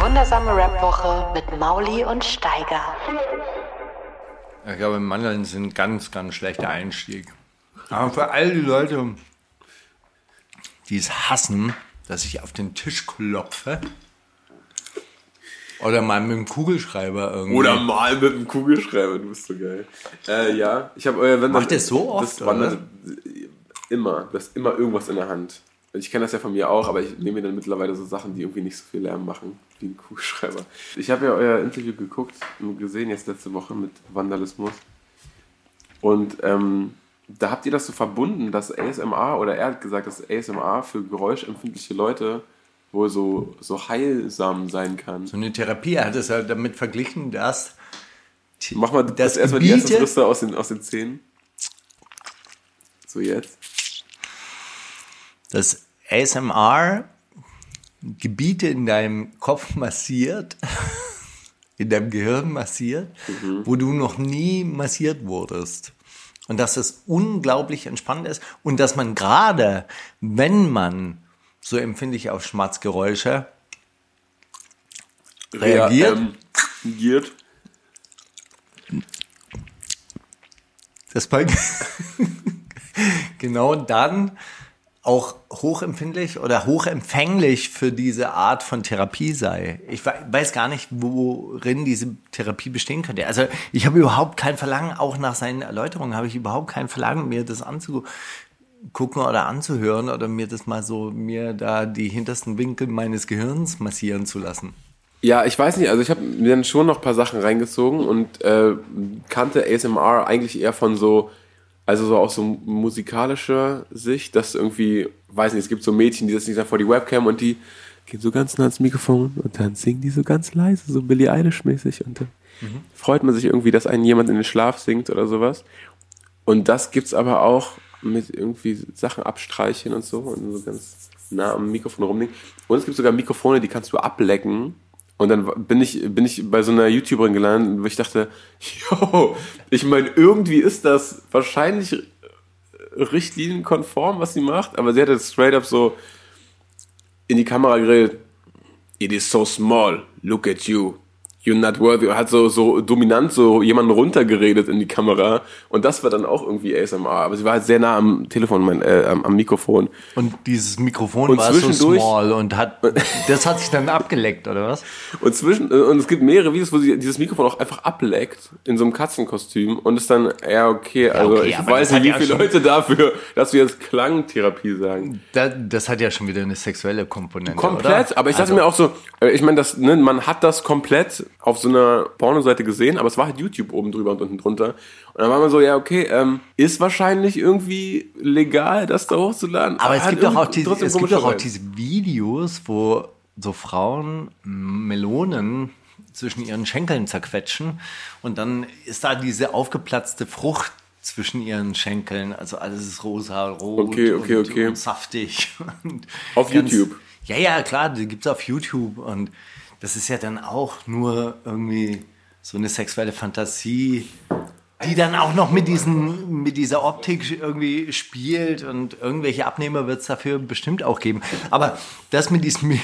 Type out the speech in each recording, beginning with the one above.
Wundersame Rap-Woche mit Mauli und Steiger. Ich glaube, Mandeln sind ein ganz, ganz schlechter Einstieg. Aber für all die Leute, die es hassen, dass ich auf den Tisch klopfe, oder mal mit dem Kugelschreiber irgendwie. Oder mal mit dem Kugelschreiber, du bist so geil. Äh, ja, ich habe euer wenn Macht ihr so oft, Das wandert immer, du hast immer irgendwas in der Hand. Ich kenne das ja von mir auch, aber ich nehme mir dann mittlerweile so Sachen, die irgendwie nicht so viel Lärm machen, wie ein Kugelschreiber. Ich habe ja euer Interview geguckt und gesehen jetzt letzte Woche mit Vandalismus. Und ähm, da habt ihr das so verbunden, dass ASMR, oder er hat gesagt, dass ASMR für geräuschempfindliche Leute wohl so, so heilsam sein kann. So eine Therapie er hat es ja damit verglichen, dass Mach mal das erstmal die Gebiete- Risse aus den, aus den Zähnen. So jetzt. das ASMR Gebiete in deinem Kopf massiert, in deinem Gehirn massiert, wo du noch nie massiert wurdest. Und dass es unglaublich entspannt ist und dass man gerade, wenn man so empfindlich auf Schmatzgeräusche reagiert, Ja, ähm, man genau dann auch hochempfindlich oder hochempfänglich für diese Art von Therapie sei. Ich we- weiß gar nicht, worin diese Therapie bestehen könnte. Also ich habe überhaupt kein Verlangen, auch nach seinen Erläuterungen habe ich überhaupt kein Verlangen, mir das anzugucken oder anzuhören oder mir das mal so, mir da die hintersten Winkel meines Gehirns massieren zu lassen. Ja, ich weiß nicht, also ich habe mir dann schon noch ein paar Sachen reingezogen und äh, kannte ASMR eigentlich eher von so, also so aus so musikalischer Sicht, dass irgendwie, weiß nicht, es gibt so Mädchen, die setzen sich dann vor die Webcam und die gehen so ganz nah ans Mikrofon und dann singen die so ganz leise, so Billie Eilish-mäßig und dann freut man sich irgendwie, dass einen jemand in den Schlaf singt oder sowas. Und das gibt's aber auch mit irgendwie Sachen abstreichen und so und so ganz nah am Mikrofon rumliegen. Und es gibt sogar Mikrofone, die kannst du ablecken. Und dann bin ich, bin ich bei so einer YouTuberin gelandet, wo ich dachte, yo, ich meine, irgendwie ist das wahrscheinlich richtlinienkonform, was sie macht, aber sie hat jetzt straight up so in die Kamera geredet, it is so small, look at you. You're not worthy. Hat so, so dominant so jemanden runtergeredet in die Kamera. Und das war dann auch irgendwie ASMR. Aber sie war halt sehr nah am Telefon, mein, äh, am, am Mikrofon. Und dieses Mikrofon Und war so small und hat, das hat sich dann abgeleckt, oder was? Und zwischen, äh, und es gibt mehrere Videos, wo sie dieses Mikrofon auch einfach ableckt in so einem Katzenkostüm und ist dann, ja, okay, also okay, ich weiß das nicht, wie ja viele Leute dafür, dass wir jetzt Klangtherapie sagen. Da, das hat ja schon wieder eine sexuelle Komponente. Komplett, oder? aber ich dachte Also, mir auch so, äh, ich meine, das, ne, man hat das komplett auf so einer Pornoseite gesehen, aber es war halt YouTube oben drüber und unten drunter. Und dann war man so, ja, okay, ähm, ist wahrscheinlich irgendwie legal, das da hochzuladen. Aber es gibt doch auch diese, es gibt doch auch diese Videos, wo so Frauen Melonen zwischen ihren Schenkeln zerquetschen und dann ist da diese aufgeplatzte Frucht zwischen ihren Schenkeln, also alles ist rosa, rot Okay, okay, und, okay. und saftig. Und Auf YouTube? Ja, ja, klar, die gibt's auf YouTube und das ist ja dann auch nur irgendwie so eine sexuelle Fantasie, die dann auch noch mit, diesen, mit dieser Optik irgendwie spielt und irgendwelche Abnehmer wird's dafür bestimmt auch geben. Aber das mit diesem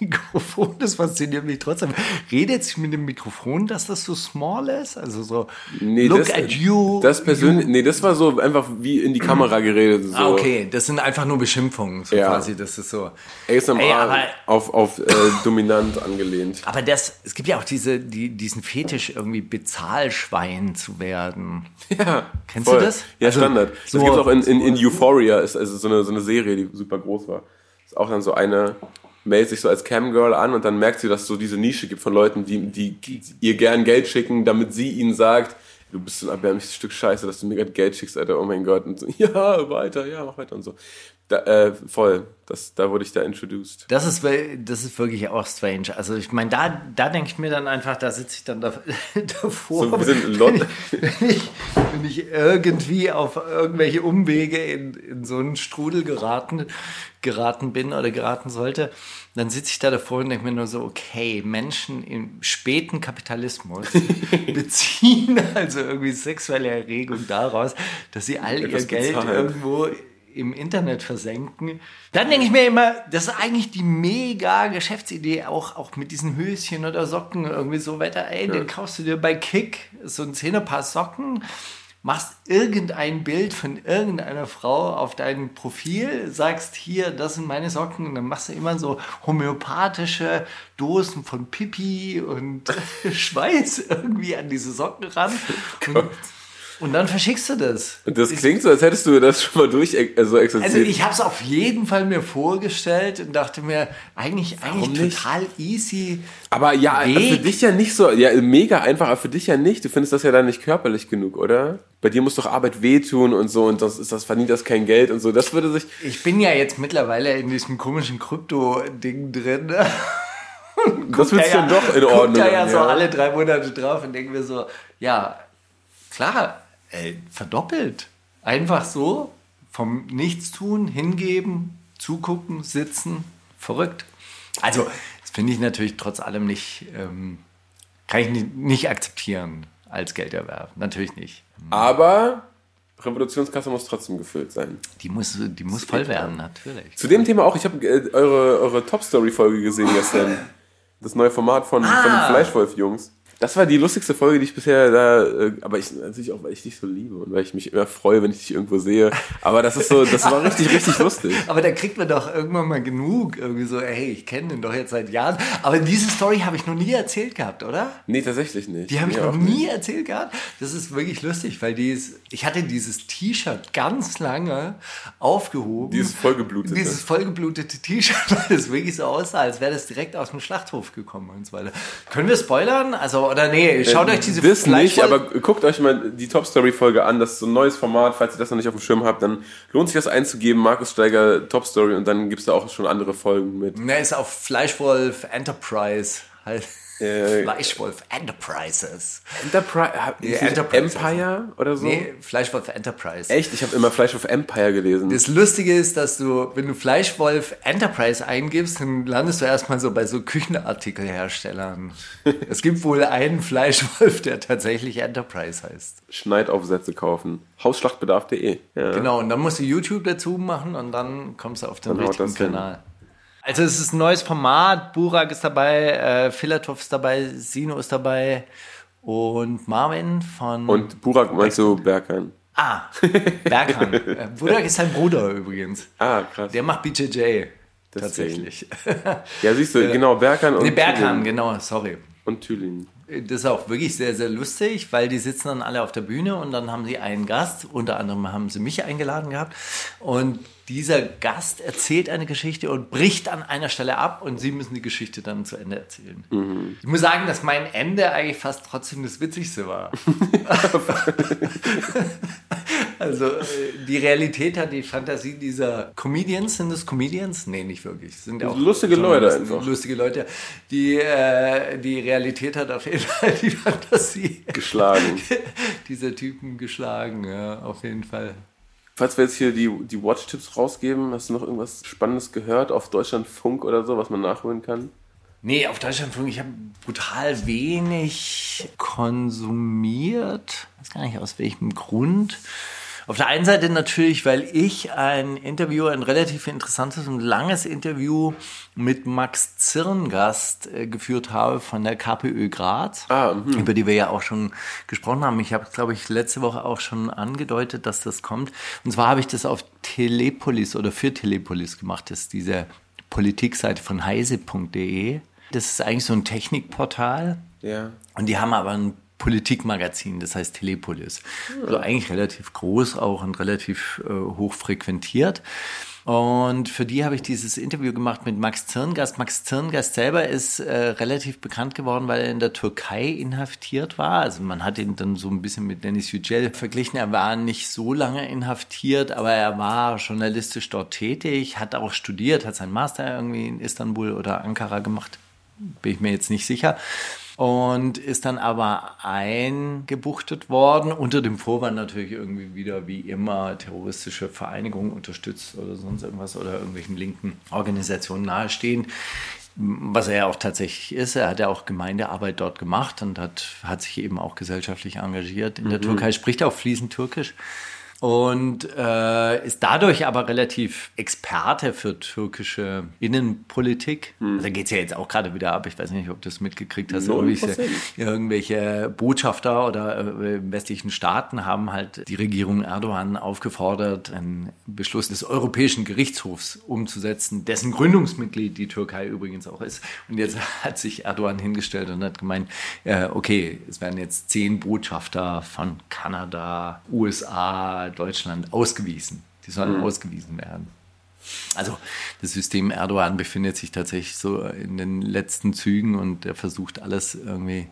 Mikrofon, das fasziniert mich trotzdem. Redet sich mit dem Mikrofon, dass das so small ist? Also so, look das, at you. Das persönlich, nee, das war so einfach wie in die Kamera geredet. So. Ah, okay, das sind einfach nur Beschimpfungen, so Ja. quasi. Das ist so. ASMR Ey, aber- auf, auf äh, dominant angelehnt. Aber das, es gibt ja auch diese, die, diesen Fetisch, irgendwie Bezahlschwein zu werden. Ja, Kennst du das? Ja, Also, Standard. so- das gibt's auch in, in, in Euphoria, ist also so eine, so eine Serie, die super groß war. Ist auch dann so eine, meldet sich so als Camgirl an und dann merkt sie, dass es so diese Nische gibt von Leuten, die, die ihr gern Geld schicken, damit sie ihnen sagt, du bist so ein erbärmliches Stück Scheiße, dass du mir gerade Geld schickst, Alter, oh mein Gott. Und so, ja, weiter, ja, mach weiter und so. Da, äh, voll. Das, da wurde ich da introduced. Das ist, das ist wirklich auch strange. Also ich meine, da, da denke ich mir dann einfach, da sitze ich dann da, davor. So, wir sind Lot- wenn, ich, wenn, ich, wenn ich irgendwie auf irgendwelche Umwege in, in so einen Strudel geraten, geraten bin oder geraten sollte, dann sitze ich da davor und denke mir nur so, okay, Menschen im späten Kapitalismus beziehen also irgendwie sexuelle Erregung daraus, dass sie all ihr Etwas Geld bezahlen. irgendwo im Internet versenken. Dann denke ich mir immer, das ist eigentlich die mega Geschäftsidee, auch, auch mit diesen Höschen oder Socken irgendwie so weiter. Ey, den kaufst du dir bei Kick so ein Zehnerpaar Socken, machst irgendein Bild von irgendeiner Frau auf dein Profil, sagst hier, das sind meine Socken und dann machst du immer so homöopathische Dosen von Pipi und Schweiß irgendwie an diese Socken ran. Und, und dann verschickst du das. Und das klingt so, als hättest du das schon mal durch äh, so exerziert. Also ich habe es auf jeden Fall mir vorgestellt und dachte mir, eigentlich, eigentlich nicht? total easy. aber ja, Weg. für dich ja nicht so, ja, mega einfach, aber für dich ja nicht. Du findest das ja dann nicht körperlich genug, oder? Bei dir muss doch Arbeit wehtun und so und das ist das verdient das kein Geld und so. Das würde sich. Ich bin ja jetzt mittlerweile in diesem komischen Krypto-Ding drin. Das wird ja, dann doch in Ordnung. Guck da ja an, so alle drei Monate drauf und denke mir so, ja, klar, ey, verdoppelt. Einfach so vom Nichtstun, hingeben, zugucken, sitzen, verrückt. Also, das finde ich natürlich trotz allem nicht, ähm, kann ich nicht, nicht akzeptieren als Gelderwerb. Natürlich nicht. Aber Revolutionskasse muss trotzdem gefüllt sein. Die muss, die muss voll werden, natürlich. Zu dem Thema auch, ich habe äh, eure, eure Top-Story-Folge gesehen gestern. Das neue Format von, von den Ah. Fleischwolf-Jungs. Das war die lustigste Folge, die ich bisher da, äh, aber ich natürlich auch, weil ich dich so liebe und weil ich mich immer freue, wenn ich dich irgendwo sehe. Aber das ist so, das war richtig, richtig lustig. Aber da kriegt man doch irgendwann mal genug. Irgendwie so, hey, ich kenne den doch jetzt seit Jahren. Aber diese Story habe ich noch nie erzählt gehabt, oder? Nee, tatsächlich nicht. Die habe ich noch auch nicht. nie erzählt gehabt. Das ist wirklich lustig, weil die ist, ich hatte dieses T-Shirt ganz lange aufgehoben. Dieses vollgeblutete. Dieses vollgeblutete T-Shirt, weil es wirklich so aussah, als wäre das direkt aus dem Schlachthof gekommen und so weiter. Können wir spoilern? Also, oder nee, schaut euch diese das nicht, aber guckt euch mal die Top Story Folge an. Das ist so ein neues Format. Falls ihr das noch nicht auf dem Schirm habt, dann lohnt sich das einzugeben. Markus Steiger Top Story und dann gibt es da auch schon andere Folgen mit. Ne, ist auf Fleischwolf Enterprise halt. Äh, Fleischwolf Enterprises. Enterprise, Ja, Enterprise Empire oder so? Nee, Fleischwolf Enterprise. Echt? Ich habe immer Fleisch auf Empire gelesen. Das Lustige ist, dass du, wenn du Fleischwolf Enterprise eingibst, dann landest du erstmal so bei so Küchenartikelherstellern. es gibt wohl einen Fleischwolf, der tatsächlich Enterprise heißt. Schneidaufsätze kaufen. Hausschlachtbedarf.de. Ja. Genau, und dann musst du YouTube dazu machen und dann kommst du auf den Dann richtigen. Kanal. Also es ist ein neues Format, Burak ist dabei, äh, Filatov ist dabei, Sino ist dabei und Marvin von... Und Burak meinst du Berkan? ah, Berkan. Äh, Burak ist sein Bruder übrigens. Ah, krass. Der macht BJJ. Tatsächlich. ja, siehst du, genau, Berkan und Nee, Berkan, Thülin. genau, sorry. Und Thülin. Das ist auch wirklich sehr, sehr lustig, weil die sitzen dann alle auf der Bühne und dann haben sie einen Gast, unter anderem haben sie mich eingeladen gehabt und dieser Gast erzählt eine Geschichte und bricht an einer Stelle ab und sie müssen die Geschichte dann zu Ende erzählen. Ich muss sagen, dass mein Ende eigentlich fast trotzdem das Witzigste war. also äh, die Realität hat die Fantasie dieser Comedians, sind das Comedians? Nee, nicht wirklich. Sind ja auch Lustige Leute einfach. Lustige Leute. Die, äh, die Realität hat auf jeden Fall die Fantasie Geschlagen. dieser Typen geschlagen, ja, auf jeden Fall. Falls wir jetzt hier die, die Watch-Tipps rausgeben, hast du noch irgendwas Spannendes gehört auf Deutschlandfunk oder so, was man nachholen kann? Nee, auf Deutschlandfunk, ich habe brutal wenig konsumiert. Ich weiß gar nicht aus welchem Grund. Auf der einen Seite natürlich, weil ich ein Interview, ein relativ interessantes und langes Interview mit Max Zirngast äh, geführt habe von der KPÖ Graz, Ah, mhm. über die wir ja auch schon gesprochen haben. Ich habe, glaube ich, letzte Woche auch schon angedeutet, dass das kommt. Und zwar habe ich das auf Telepolis oder für Telepolis gemacht. Das ist diese Politikseite von heise.de. Das ist eigentlich so ein Technikportal. Ja. Und die haben aber ein Politikmagazin, das heißt Telepolis. Also eigentlich relativ groß auch und relativ äh, hoch frequentiert. Und für die habe ich dieses Interview gemacht mit Max Zirngast. Max Zirngast selber ist äh, relativ bekannt geworden, weil er in der Türkei inhaftiert war. Also man hat ihn dann so ein bisschen mit Dennis Yücel verglichen. Er war nicht so lange inhaftiert, aber er war journalistisch dort tätig, hat auch studiert, hat seinen Master irgendwie in Istanbul oder Ankara gemacht. Bin ich mir jetzt nicht sicher und ist dann aber eingebuchtet worden, unter dem Vorwand natürlich irgendwie wieder wie immer terroristische Vereinigungen unterstützt oder sonst irgendwas oder irgendwelchen linken Organisationen nahestehen. Was er ja auch tatsächlich ist. Er hat ja auch Gemeindearbeit dort gemacht und hat, hat sich eben auch gesellschaftlich engagiert in mhm. der Türkei, spricht auch fließend Türkisch und äh, ist dadurch aber relativ Experte für türkische Innenpolitik. Hm. Also da geht es ja jetzt auch gerade wieder ab. Ich weiß nicht, ob du es mitgekriegt hast. Irgendwelche, irgendwelche, Botschafter oder äh, westlichen Staaten haben halt die Regierung Erdogan aufgefordert, einen Beschluss des Europäischen Gerichtshofs umzusetzen, dessen Gründungsmitglied die Türkei übrigens auch ist. Und jetzt hat sich Erdogan hingestellt und hat gemeint, äh, okay, es werden jetzt zehn Botschafter von Kanada, USA, Deutschland ausgewiesen. Die sollen mhm. ausgewiesen werden. Also das System Erdogan befindet sich tatsächlich so in den letzten Zügen und er versucht alles irgendwie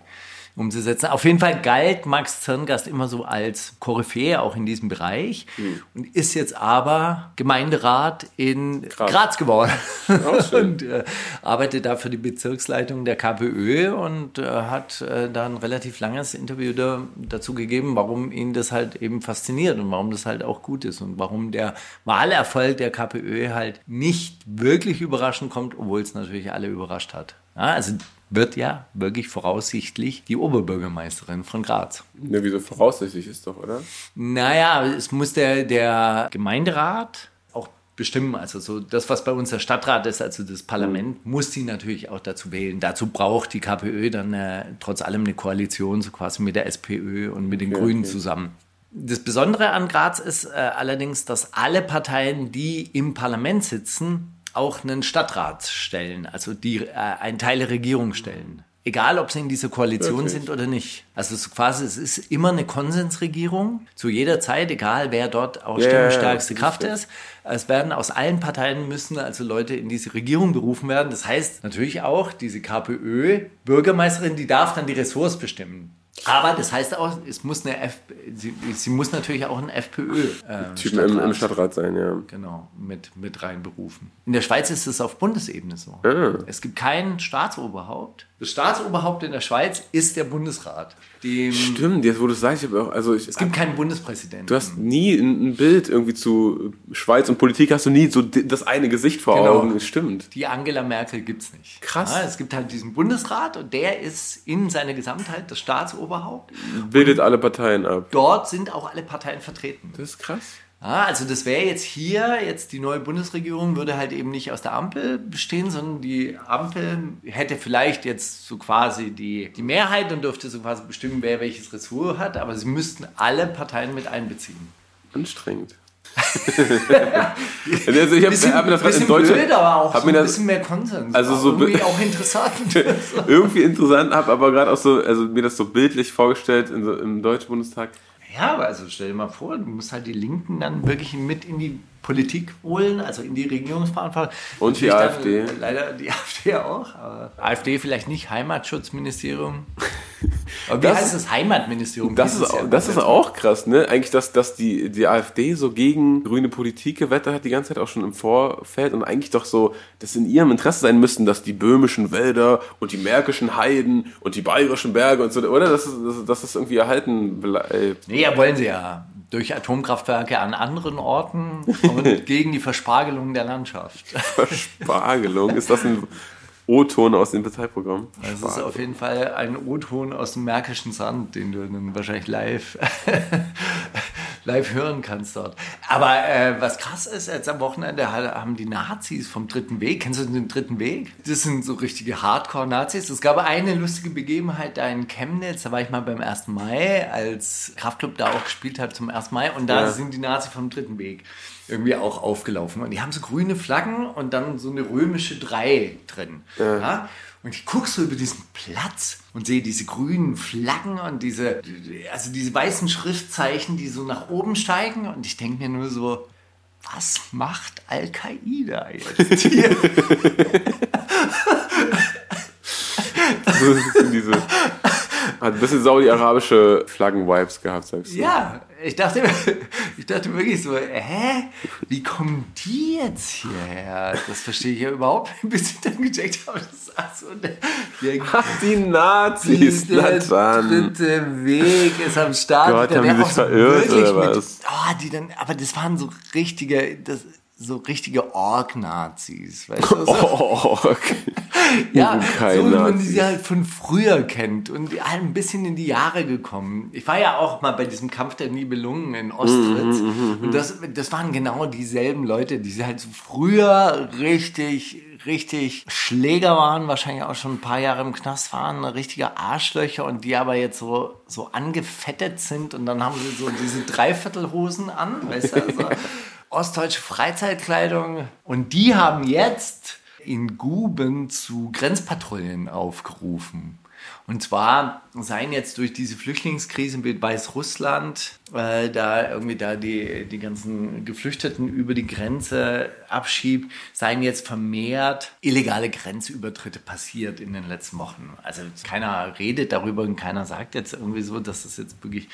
umzusetzen. Auf jeden Fall galt Max Zirngast immer so als Koryphäe auch in diesem Bereich mhm. und ist jetzt aber Gemeinderat in Graz, Graz geworden und äh, arbeitet da für die Bezirksleitung der KPÖ und äh, hat äh, da ein relativ langes Interview da, dazu gegeben, warum ihn das halt eben fasziniert und warum das halt auch gut ist und warum der Wahlerfolg der KPÖ halt nicht wirklich überraschend kommt, obwohl es natürlich alle überrascht hat. Ja, also wird ja wirklich voraussichtlich die Oberbürgermeisterin von Graz. Ja, wieso voraussichtlich ist doch, oder? Naja, es muss der, der Gemeinderat auch bestimmen. Also so das, was bei uns der Stadtrat ist, also das Parlament, mhm. muss sie natürlich auch dazu wählen. Dazu braucht die KPÖ dann äh, trotz allem eine Koalition, so quasi mit der SPÖ und mit den okay, Grünen okay. zusammen. Das Besondere an Graz ist äh, allerdings, dass alle Parteien, die im Parlament sitzen, auch einen Stadtrat stellen, also die äh, einen Teil der Regierung stellen. Egal, ob sie in dieser Koalition Wirklich? sind oder nicht. Also es quasi, es ist immer eine Konsensregierung zu jeder Zeit, egal wer dort auch yeah, stimmstärkste Kraft ist. Es werden aus allen Parteien müssen also Leute in diese Regierung berufen werden. Das heißt natürlich auch, diese KPÖ-Bürgermeisterin, die darf dann die Ressorts bestimmen. Aber das heißt auch, es muss eine F sie, sie muss natürlich auch ein FPÖ äh, Stadtrat, im, im, Stadtrat sein, ja. Genau, mit, mit reinberufen. In der Schweiz ist es auf Bundesebene so. Ah. Es gibt kein Staatsoberhaupt. Das Staatsoberhaupt in der Schweiz ist der Bundesrat. Dem Stimmt, jetzt wo du sagst, ich auch, also ich, es gibt keinen Bundespräsidenten. Du hast nie ein, Bild irgendwie zu Schweiz und Politik, hast du nie so das eine Gesicht vor genau. Augen. Stimmt. Die Angela Merkel gibt es nicht. Krass. Ja, es gibt halt diesen Bundesrat und der ist in seiner Gesamtheit das Staatsoberhaupt. Bildet alle Parteien ab. Dort sind auch alle Parteien vertreten. Das ist krass. Ja, also das wäre jetzt hier, jetzt die neue Bundesregierung würde halt eben nicht aus der Ampel bestehen, sondern die Ampel hätte vielleicht jetzt so quasi die, die Mehrheit und dürfte so quasi bestimmen, wer welches Ressort hat, aber sie müssten alle Parteien mit einbeziehen. Anstrengend. also ich habe hab mir das gerade in Deutsch blöd, aber auch so ein das, bisschen mehr Konsens. Also so irgendwie auch interessant. irgendwie interessant, habe aber gerade auch so, also mir das so bildlich vorgestellt in im Deutschen Bundestag. Ja, aber also stell dir mal vor, du musst halt die Linken dann wirklich mit in die Politik holen, also in die Regierungsverantwortung. Und die AfD. Leider die AfD auch. Aber AfD vielleicht nicht, Heimatschutzministerium. Aber wie das, heißt das Heimatministerium? Das, ist, auch, das ist auch krass, ne? Eigentlich, dass, dass die, die AfD so gegen grüne Politik gewettert hat, die ganze Zeit auch schon im Vorfeld und eigentlich doch so, dass in ihrem Interesse sein müssten, dass die böhmischen Wälder und die märkischen Heiden und die bayerischen Berge und so, oder? Dass, dass, dass das irgendwie erhalten bleibt. Nee, ja, wollen sie ja durch Atomkraftwerke an anderen Orten und gegen die Verspargelung der Landschaft. Verspargelung? Ist das ein O-Ton aus dem Parteiprogramm? Das ist auf jeden Fall ein O-Ton aus dem Märkischen Sand, den du dann wahrscheinlich live, live hören kannst dort. Aber äh, was krass ist, jetzt am Wochenende haben die Nazis vom Dritten Weg, kennst du den Dritten Weg? Das sind so richtige Hardcore-Nazis. Es gab eine lustige Begebenheit da in Chemnitz, da war ich mal beim 1. Mai, als Kraftclub da auch gespielt hat zum 1. Mai und da ja. sind die Nazis vom Dritten Weg irgendwie auch aufgelaufen. Und die haben so grüne Flaggen und dann so eine römische 3 drin. Ja. ja? Und ich gucke so über diesen Platz und sehe diese grünen Flaggen und diese, also diese weißen Schriftzeichen, die so nach oben steigen. Und ich denke mir nur so, was macht Al-Qaida jetzt hier? So sind diese, hat ein bisschen saudi-arabische Flaggen-Vibes gehabt, sagst du. ja, ich dachte, ich dachte wirklich so, hä? Wie kommen die jetzt hierher? Das verstehe ich ja überhaupt nicht, bis ich dann gecheckt habe, das ist ach so der, der Ach, die Nazis, na der dritte Weg ist am Start. Gott, haben die sich verirrt, oder mit- was? Oh, die dann, aber das waren so richtige, das, so richtige Org-Nazis, weißt du? So, Oh, okay. ja, Urukai so wie man sie halt von früher kennt und die halt ein bisschen in die Jahre gekommen. Ich war ja auch mal bei diesem Kampf der Nibelungen in Ostritz Mhm, und das, das waren genau dieselben Leute, die halt so früher richtig, richtig Schläger waren, wahrscheinlich auch schon ein paar Jahre im Knast waren, richtige Arschlöcher und die aber jetzt so, so angefettet sind und dann haben sie so diese Dreiviertelhosen an, weißt du, also ostdeutsche Freizeitkleidung und die haben jetzt in Guben zu Grenzpatrouillen aufgerufen. Und zwar seien jetzt durch diese Flüchtlingskrise mit Weißrussland, äh, da irgendwie da die, die ganzen Geflüchteten über die Grenze abschiebt, seien jetzt vermehrt illegale Grenzübertritte passiert in den letzten Wochen. Also keiner redet darüber und keiner sagt jetzt irgendwie so, dass das jetzt wirklich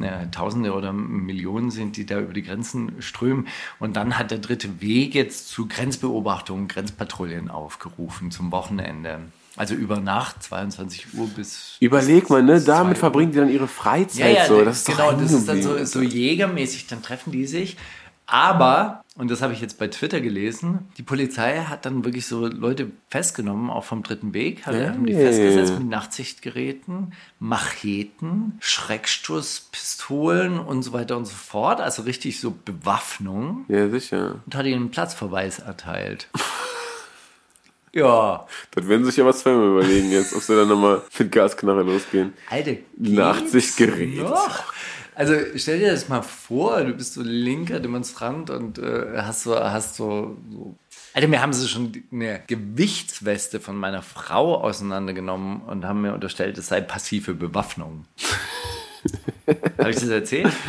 äh, Tausende oder Millionen sind, die da über die Grenzen strömen. Und dann hat der dritte Weg jetzt zu Grenzbeobachtungen, Grenzpatrouillen aufgerufen zum Wochenende. Also über Nacht, 22 Uhr bis. Überleg mal, ne? Damit verbringen die dann ihre Freizeit ja, ja, so. Das ist genau, das ist dann so, so jägermäßig, dann treffen die sich. Aber, und das habe ich jetzt bei Twitter gelesen, die Polizei hat dann wirklich so Leute festgenommen, auch vom dritten Weg, hat, haben die Hey. festgesetzt mit Nachtsichtgeräten, Macheten, Schreckstoßpistolen und so weiter und so fort. Also richtig so Bewaffnung Ja, sicher. und hat ihnen einen Platzverweis erteilt. ja, Das werden sich ja was zweimal überlegen jetzt, ob sie dann nochmal mit Gasknarre losgehen. Alter, Nachtsichtgerät. noch? Also stell dir das mal vor, du bist so linker Demonstrant und äh, hast so, hast so, so. Alter, mir haben sie schon eine Gewichtsweste von meiner Frau auseinandergenommen und haben mir unterstellt, es sei passive Bewaffnung. Habe ich das erzählt?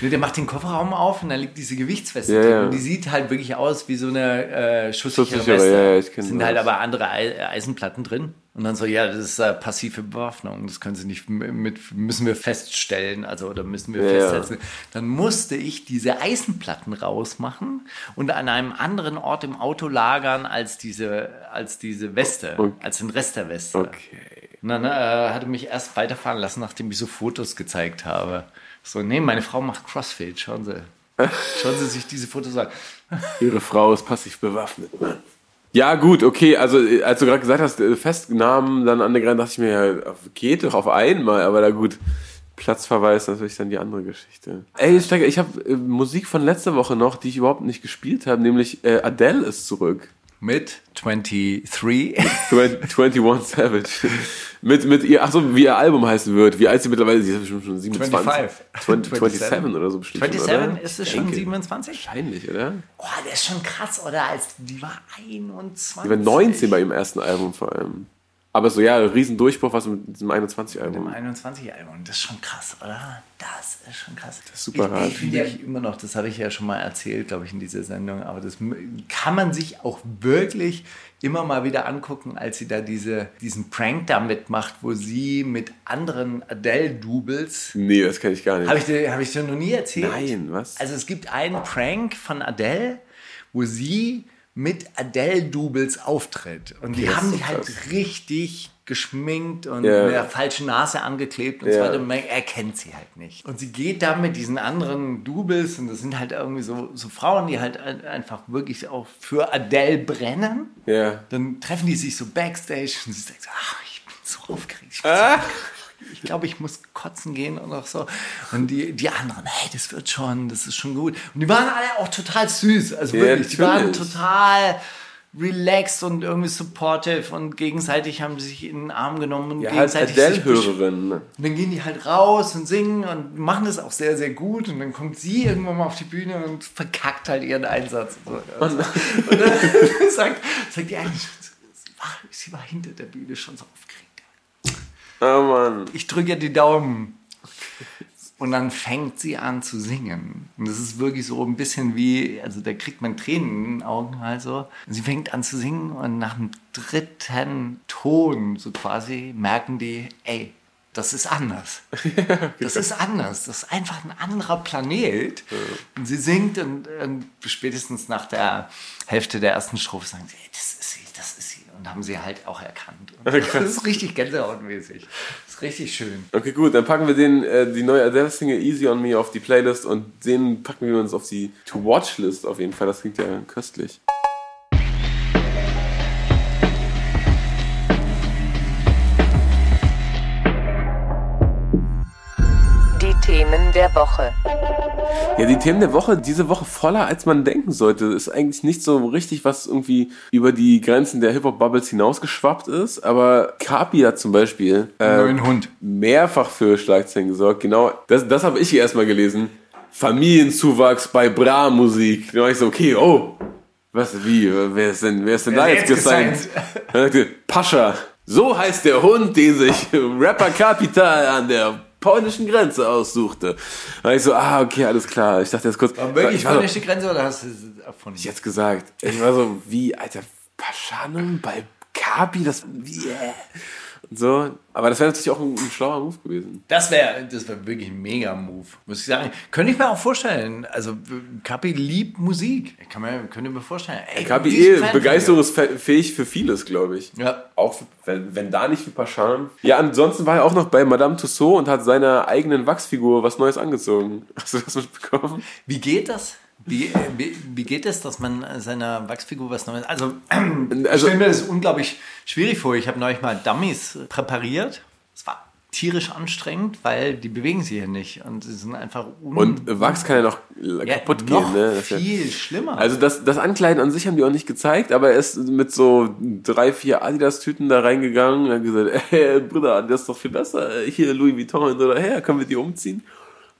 Nee, der macht den Kofferraum auf und da liegt diese Gewichtsweste Ja, drin. ja. Und die sieht halt wirklich aus wie so eine äh, schusssichere Schusssichere, Weste. ja, sind das. halt aber andere Ei- Eisenplatten drin. Und dann so, ja, das ist äh, passive Bewaffnung. Das können sie nicht mit, müssen wir feststellen, also oder müssen wir festsetzen. Dann musste ich diese Eisenplatten rausmachen und an einem anderen Ort im Auto lagern als diese, als diese Weste, Okay. als den Rest der Weste. Okay. Und dann äh, hat er mich erst weiterfahren lassen, nachdem ich so Fotos gezeigt habe. So, nee, meine Frau macht Crossfit, schauen Sie. Schauen Sie sich diese Fotos an. Ihre Frau ist passiv bewaffnet, Mann. Ja, gut, okay. Also, äh, als du gerade gesagt hast, äh, Festnahmen dann an der Grenze, dachte ich mir, ja, geht doch auf einmal, aber da gut. Platzverweis ist natürlich dann die andere Geschichte. Ey, Steiger, ich habe äh, Musik von letzter Woche noch, die ich überhaupt nicht gespielt habe, nämlich äh, Adele ist zurück. Mit 23. 20 21 Savage. mit, mit ihr, ach so, wie ihr Album heißen wird. Wie alt sie mittlerweile ist, sie ist bestimmt schon 27. 25. 20, 27 oder so bestimmt. schon, 27 oder? ist es schon denke. 27? Wahrscheinlich, oder? Oh, der ist schon krass, oder? Als, die war 21. Die war 19 bei ihrem ersten Album vor allem. Aber so, ja, Riesendurchbruch, was mit diesem 21-Album. Im 21-Album. Das ist schon krass, oder? Das ist schon krass. Das ist super ich, hart. Ich finde ja immer noch, das habe ich ja schon mal erzählt, glaube ich, in dieser Sendung, aber das kann man sich auch wirklich immer mal wieder angucken, als sie da diese, diesen Prank da mitmacht, wo sie mit anderen Adele-Doubles Nee, das kann ich gar nicht. Habe ich, dir, hab ich dir noch nie erzählt? Nein, was? Also es gibt einen Prank von Adele, wo sie mit Adele-Doubles auftritt. Und die haben so die halt richtig geschminkt und Ja. mit der falschen Nase angeklebt und so Ja. weiter. Und man erkennt sie halt nicht. Und sie geht da mit diesen anderen Doubles und das sind halt irgendwie so, so Frauen, die halt ein- einfach wirklich auch für Adele brennen. ja. Dann treffen die sich so backstage und sie sagt so, ach, ich bin so aufgeregt. Ich, bin Ah. so, ich glaube, ich muss kotzen gehen und auch so. Und die, die anderen, hey, das wird schon, das ist schon gut. Und die waren alle auch total süß. Also Ja, wirklich, die waren total relaxed und irgendwie supportive und gegenseitig haben sie sich in den Arm genommen und Ja, halt gegenseitig besch- Adele-Hörerin. und dann gehen die halt raus und singen und machen das auch sehr, sehr gut. Und dann kommt sie irgendwann mal auf die Bühne und verkackt halt ihren Einsatz. Und, so. und dann sagt, sagt die eine, sie war, hinter der Bühne schon so aufgeregt. Oh Mann. Ich drücke ihr die Daumen. Und dann fängt sie an zu singen. Und das ist wirklich so ein bisschen wie, also da kriegt man Tränen in den Augen halt so. Und sie fängt an zu singen und nach dem dritten Ton so quasi merken die, ey, das ist anders. Das ist anders. Das ist einfach ein anderer Planet. Und sie singt und, und spätestens nach der Hälfte der ersten Strophe sagen sie, ey, das ist sie, das ist sie. Und haben sie halt auch erkannt. Und das ist richtig gänsehautmäßig. Das ist richtig schön. Okay, gut, dann packen wir den, äh, die neue Adele-Single Easy on Me auf die Playlist und den packen wir uns auf die To-Watch-List auf jeden Fall. Das klingt ja köstlich. Die Themen der Woche. Ja, die Themen der Woche, diese Woche voller als man denken sollte. Ist eigentlich nicht so richtig, was irgendwie über die Grenzen der Hip-Hop-Bubbles hinausgeschwappt ist. Aber Kapi hat zum Beispiel äh, Neuen Hund. mehrfach für Schlagzeilen gesorgt. Genau, das, das habe ich hier erstmal gelesen. Familienzuwachs bei Bra-Musik. Da war ich so, okay, oh, was, wie, wer ist denn, wer ist denn da Wer jetzt ist gesigned? gesigned? Pascha. So heißt der Hund, den sich Rapper Capital an der polnischen Grenze aussuchte. Da war ich so, ah, okay, alles klar. Ich dachte jetzt kurz, Wirklich ich war so, polnische Grenze oder hast du es erfunden? ich jetzt gesagt. Ich war so, wie, Alter, Paschanum bei Kapi, das, wie. Und so. Aber das wäre natürlich auch ein, ein schlauer Move gewesen. Das wäre das wär wirklich ein Mega-Move, muss ich sagen. Könnte ich mir auch vorstellen. Also, Kapi liebt Musik. Kann mir, könnte mir vorstellen. Ey, Kapi eh begeisterungsfähig für vieles, glaube ich. Ja. Auch für, wenn, wenn da nicht für Paschan. Ja, ansonsten war er auch noch bei Madame Tussauds und hat seiner eigenen Wachsfigur was Neues angezogen. Hast du das mitbekommen? Wie geht das? Wie, äh, wie, wie geht es, dass man seiner Wachsfigur was Neues. Also, ich Also- stelle mir das unglaublich schwierig vor. Ich habe neulich mal Dummies präpariert. Es war tierisch anstrengend, weil die bewegen sich hier nicht und sie sind einfach un Und äh, Wachs kann ja noch ja, kaputt gehen. Ne? Ist ja- viel schlimmer. Also das, das Ankleiden an sich haben die auch nicht gezeigt, aber er ist mit so drei, vier Adidas-Tüten da reingegangen und hat gesagt, hey, Bruder, das ist doch viel besser. Hier Louis Vuitton oder her, können wir die umziehen?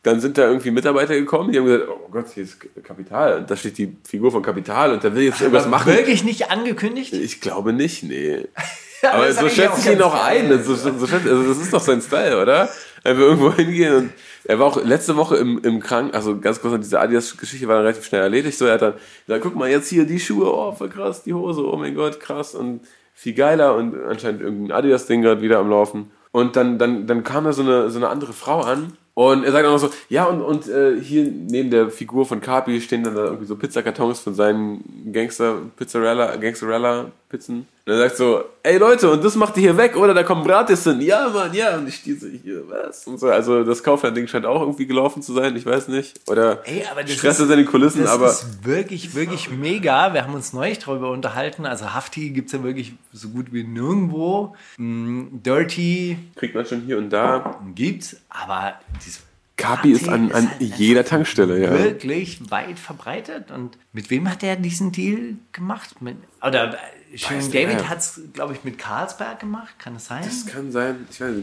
Dann sind da irgendwie Mitarbeiter gekommen, die haben gesagt, oh Gott, hier ist Kapital. Und da steht die Figur von Kapital und der will jetzt irgendwas machen. Wirklich nicht angekündigt? Ich glaube nicht, nee. Aber so schätze ich ihn auch ein. so, so, schätze- also das ist doch sein Style, oder? Er will irgendwo hingehen und er war auch letzte Woche im, im Krank, also ganz kurz, diese Adidas-Geschichte war dann relativ schnell erledigt. So, er hat dann gesagt, guck mal, jetzt hier die Schuhe, oh, voll krass, die Hose, oh mein Gott, krass und viel geiler und anscheinend irgendein Adidas-Ding gerade wieder am Laufen. Und dann, dann, dann kam da so eine, so eine andere Frau an und er sagt auch noch so, ja, und, und äh, hier neben der Figur von Carpi stehen dann da irgendwie so Pizzakartons von seinen Gangster, Pizzarella, Gangsterella Pizzen. Und er sagt so, ey Leute, und das macht ihr hier weg, oder? Da kommen Bratis hin. Ja, Mann, ja. Und ich so hier, was? Und so, also das Kaufland-Ding scheint auch irgendwie gelaufen zu sein, ich weiß nicht. Oder Ey, aber das Stress ist- ist in den Kulissen, Das aber ist wirklich, wirklich mega. Wir haben uns neulich darüber unterhalten. Also Hafti gibt es ja wirklich so gut wie nirgendwo. Mm, Dirty kriegt man schon hier und da. gibt's, aber dieses Kapi ist an, an halt jeder Tankstelle, ja. wirklich weit verbreitet. Und mit wem hat er diesen Deal gemacht? Mit, oder der David hat es, glaube ich, mit Carlsberg gemacht. Kann es sein? Das kann sein. Ich weiß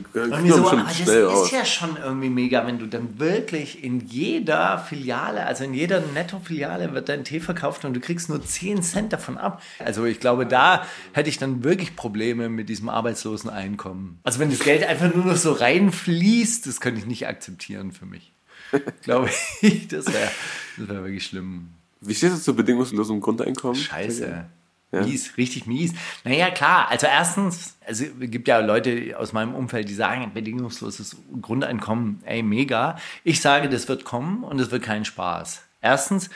nicht, so, aber das ist ja schon irgendwie mega, wenn du dann wirklich in jeder Filiale, also in jeder Netto-Filiale wird dein Tee verkauft und du kriegst nur 10 Cent davon ab. Also ich glaube, da hätte ich dann wirklich Probleme mit diesem arbeitslosen Einkommen. Also wenn das Geld einfach nur noch so reinfließt, das könnte ich nicht akzeptieren für mich. glaube ich, das wäre das wär wirklich schlimm. Wie stehst du zu bedingungslosem Grundeinkommen? Scheiße. Mies, richtig mies. Naja, klar. Also erstens, also es gibt ja Leute aus meinem Umfeld, die sagen, bedingungsloses Grundeinkommen, ey, mega. Ich sage, das wird kommen und es wird kein Spaß. Erstens,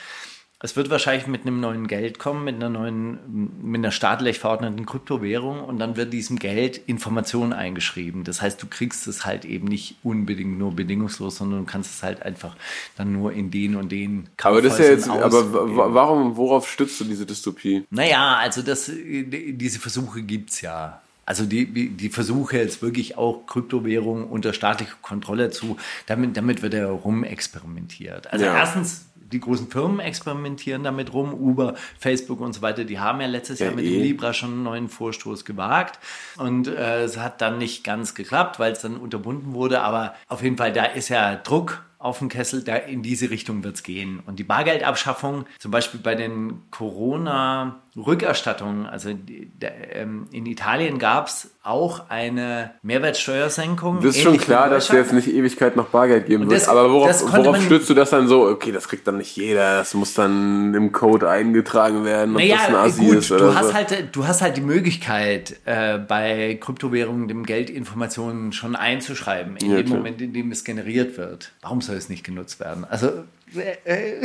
es wird wahrscheinlich mit einem neuen Geld kommen, mit einer neuen, mit einer staatlich verordneten Kryptowährung und dann wird diesem Geld Information eingeschrieben. Das heißt, du kriegst es halt eben nicht unbedingt nur bedingungslos, sondern du kannst es halt einfach dann nur in den und den Aber das ist ja jetzt, aber warum, worauf stützt du diese Dystopie? Naja, also das, diese Versuche gibt's ja. Also die, die Versuche jetzt wirklich auch Kryptowährungen unter staatliche Kontrolle zu, damit, damit wird ja rumexperimentiert. Also Ja. erstens, die großen Firmen experimentieren damit rum, Uber, Facebook und so weiter, die haben ja letztes Ja, Jahr mit eh. dem Libra schon einen neuen Vorstoß gewagt und äh, es hat dann nicht ganz geklappt, weil es dann unterbunden wurde, aber auf jeden Fall, da ist ja Druck auf dem Kessel, da in diese Richtung wird es gehen. Und die Bargeldabschaffung, zum Beispiel bei den Corona-Rückerstattungen, also ähm, in Italien gab es auch eine Mehrwertsteuersenkung. Das ist schon klar, dass Deutschland. jetzt nicht Ewigkeit noch Bargeld geben Und wird. das- Aber worauf, das worauf stützt du das dann so? Okay, das kriegt dann nicht jeder. Das muss dann im Code eingetragen werden, ob das ein Naja, Asi gut, ist oder du hast, so. halt, du hast halt die Möglichkeit, äh, bei Kryptowährungen dem Geldinformationen schon einzuschreiben, in Ja, dem klar. Moment, in dem es generiert wird. Warum soll es nicht genutzt werden? Also, äh,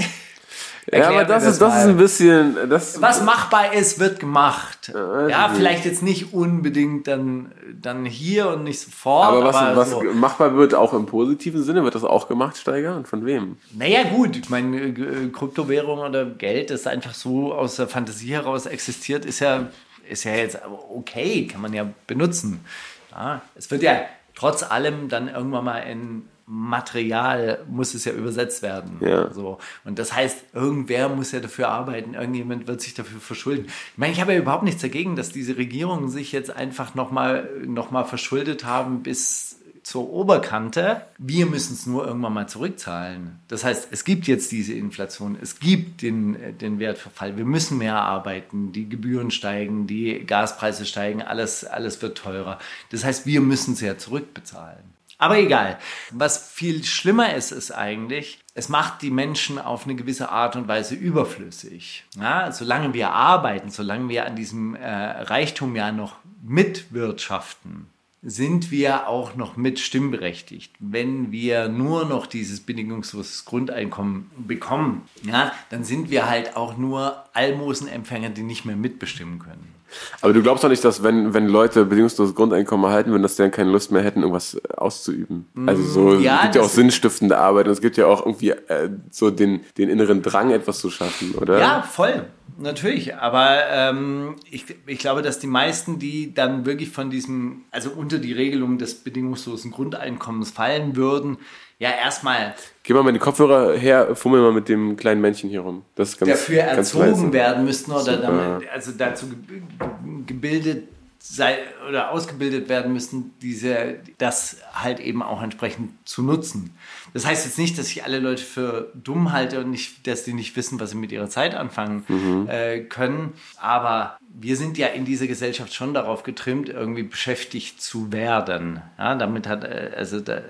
äh, ja, erklär aber das, das ist, das ist ein bisschen. Das, was machbar ist, wird gemacht. Ja, ich vielleicht jetzt nicht unbedingt dann, dann hier und nicht sofort. aber was, was so. machbar wird, auch im positiven Sinne, wird das auch gemacht, Steiger? Und von wem? Naja, gut, ich meine, äh, Kryptowährung oder Geld, das einfach so aus der Fantasie heraus existiert, ist ja, ist ja jetzt okay, kann man ja benutzen. Ja, es wird ja trotz allem dann irgendwann mal in Material muss es ja übersetzt werden. Ja. So. Und das heißt, irgendwer muss ja dafür arbeiten, irgendjemand wird sich dafür verschulden. Ich meine, ich habe ja überhaupt nichts dagegen, dass diese Regierungen sich jetzt einfach nochmal noch mal verschuldet haben bis zur Oberkante. Wir müssen es nur irgendwann mal zurückzahlen. Das heißt, es gibt jetzt diese Inflation, es gibt den, den Wertverfall. Wir müssen mehr arbeiten, die Gebühren steigen, die Gaspreise steigen, alles, alles wird teurer. Das heißt, wir müssen es ja zurückbezahlen. Aber egal. Was viel schlimmer ist, ist eigentlich, es macht die Menschen auf eine gewisse Art und Weise überflüssig. Ja, solange wir arbeiten, solange wir an diesem äh, Reichtum ja noch mitwirtschaften, sind wir auch noch mit stimmberechtigt. Wenn wir nur noch dieses bedingungsloses Grundeinkommen bekommen, ja, dann sind wir halt auch nur Almosenempfänger, die nicht mehr mitbestimmen können. Aber du glaubst doch nicht, dass wenn, wenn Leute bedingungsloses Grundeinkommen erhalten würden, dass die dann keine Lust mehr hätten, irgendwas auszuüben. Also so, ja, es gibt ja auch sinnstiftende Arbeit und es gibt ja auch irgendwie äh, so den, den inneren Drang, etwas zu schaffen, oder? Ja, voll. Natürlich. Aber ähm, ich, ich glaube, dass die meisten, die dann wirklich von diesem, also unter die Regelung des bedingungslosen Grundeinkommens fallen würden, ja erstmal Geh mal mit den Kopfhörer her, fummel mal mit dem kleinen Männchen hier rum. Das ist ganz, dafür erzogen leise. werden müssten oder damit, also dazu ge- ge- gebildet sei oder ausgebildet werden müssten, diese, das halt eben auch entsprechend zu nutzen. Das heißt jetzt nicht, dass ich alle Leute für dumm halte und nicht, dass die nicht wissen, was sie mit ihrer Zeit anfangen Mhm. äh, können. Aber wir sind ja in dieser Gesellschaft schon darauf getrimmt, irgendwie beschäftigt zu werden. Ja, damit hat, äh, also da,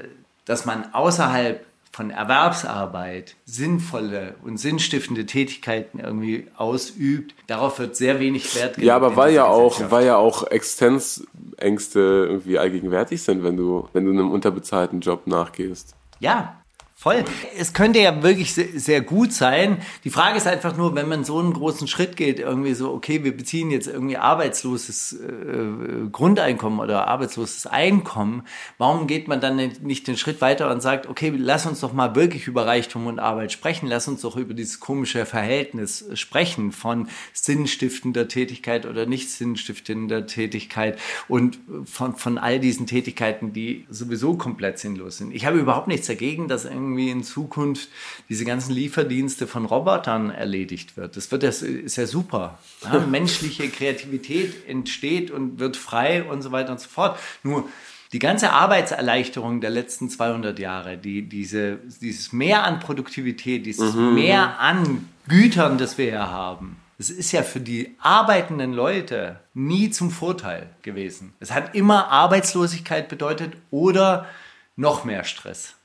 dass man außerhalb von Erwerbsarbeit sinnvolle und sinnstiftende Tätigkeiten irgendwie ausübt, darauf wird sehr wenig Wert gelegt. Ja, aber weil ja auch, weil ja auch Existenzängste irgendwie allgegenwärtig sind, wenn du, wenn du einem unterbezahlten Job nachgehst. Ja, voll. Es könnte ja wirklich se- sehr gut sein. Die Frage ist einfach nur, wenn man so einen großen Schritt geht, irgendwie so, okay, wir beziehen jetzt irgendwie arbeitsloses äh, Grundeinkommen oder arbeitsloses Einkommen, warum geht man dann nicht- nicht den Schritt weiter und sagt, okay, lass uns doch mal wirklich über Reichtum und Arbeit sprechen, lass uns doch über dieses komische Verhältnis sprechen von sinnstiftender Tätigkeit oder nicht sinnstiftender Tätigkeit und von, von all diesen Tätigkeiten, die sowieso komplett sinnlos sind. Ich habe überhaupt nichts dagegen, dass irgendwie in Zukunft diese ganzen Lieferdienste von Robotern erledigt wird. Das wird das ist ja super. Ja, menschliche Kreativität entsteht und wird frei und so weiter und so fort. Nur die ganze Arbeitserleichterung der letzten 200 Jahre, die, diese, dieses Mehr an Produktivität, dieses Mehr an Gütern, das wir ja haben, das ist ja für die arbeitenden Leute nie zum Vorteil gewesen. Es hat immer Arbeitslosigkeit bedeutet oder noch mehr Stress.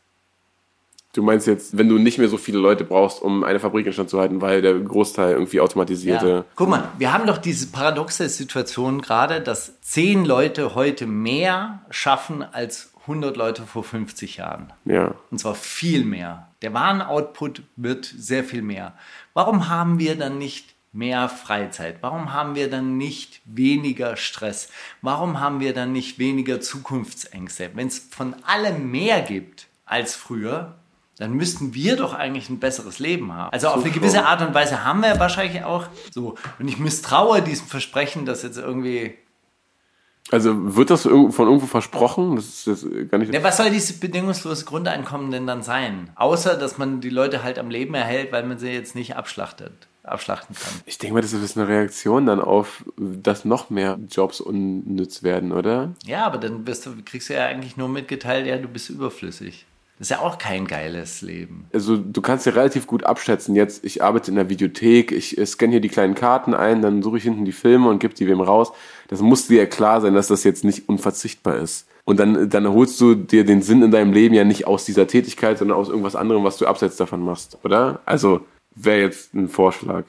Du meinst jetzt, wenn du nicht mehr so viele Leute brauchst, um eine Fabrik in Stand zu halten, weil der Großteil irgendwie automatisierte. Ja. Guck mal, wir haben doch diese paradoxe Situation gerade, dass zehn Leute heute mehr schaffen als 100 Leute vor 50 Jahren. Ja. Und zwar viel mehr. Der Warenoutput wird sehr viel mehr. Warum haben wir dann nicht mehr Freizeit? Warum haben wir dann nicht weniger Stress? Warum haben wir dann nicht weniger Zukunftsängste? Wenn es von allem mehr gibt als früher, dann müssten wir doch eigentlich ein besseres Leben haben. Also auf eine gewisse Art und Weise haben wir wahrscheinlich auch so. Und ich misstraue diesem Versprechen, dass jetzt irgendwie Also wird das von irgendwo versprochen? Das ist jetzt gar nicht. Ja, was soll dieses bedingungslose Grundeinkommen denn dann sein? Außer, dass man die Leute halt am Leben erhält, weil man sie jetzt nicht abschlachtet, abschlachten kann. Ich denke mal, das ist eine Reaktion dann auf, dass noch mehr Jobs unnütz werden, oder? Ja, aber dann du, kriegst du ja eigentlich nur mitgeteilt, ja, du bist überflüssig. Das ist ja auch kein geiles Leben. Also du kannst ja relativ gut abschätzen, jetzt ich arbeite in der Videothek, ich scanne hier die kleinen Karten ein, dann suche ich hinten die Filme und gebe die wem raus. Das muss dir ja klar sein, dass das jetzt nicht unverzichtbar ist. Und dann, dann holst du dir den Sinn in deinem Leben ja nicht aus dieser Tätigkeit, sondern aus irgendwas anderem, was du abseits davon machst, oder? Also wäre jetzt ein Vorschlag.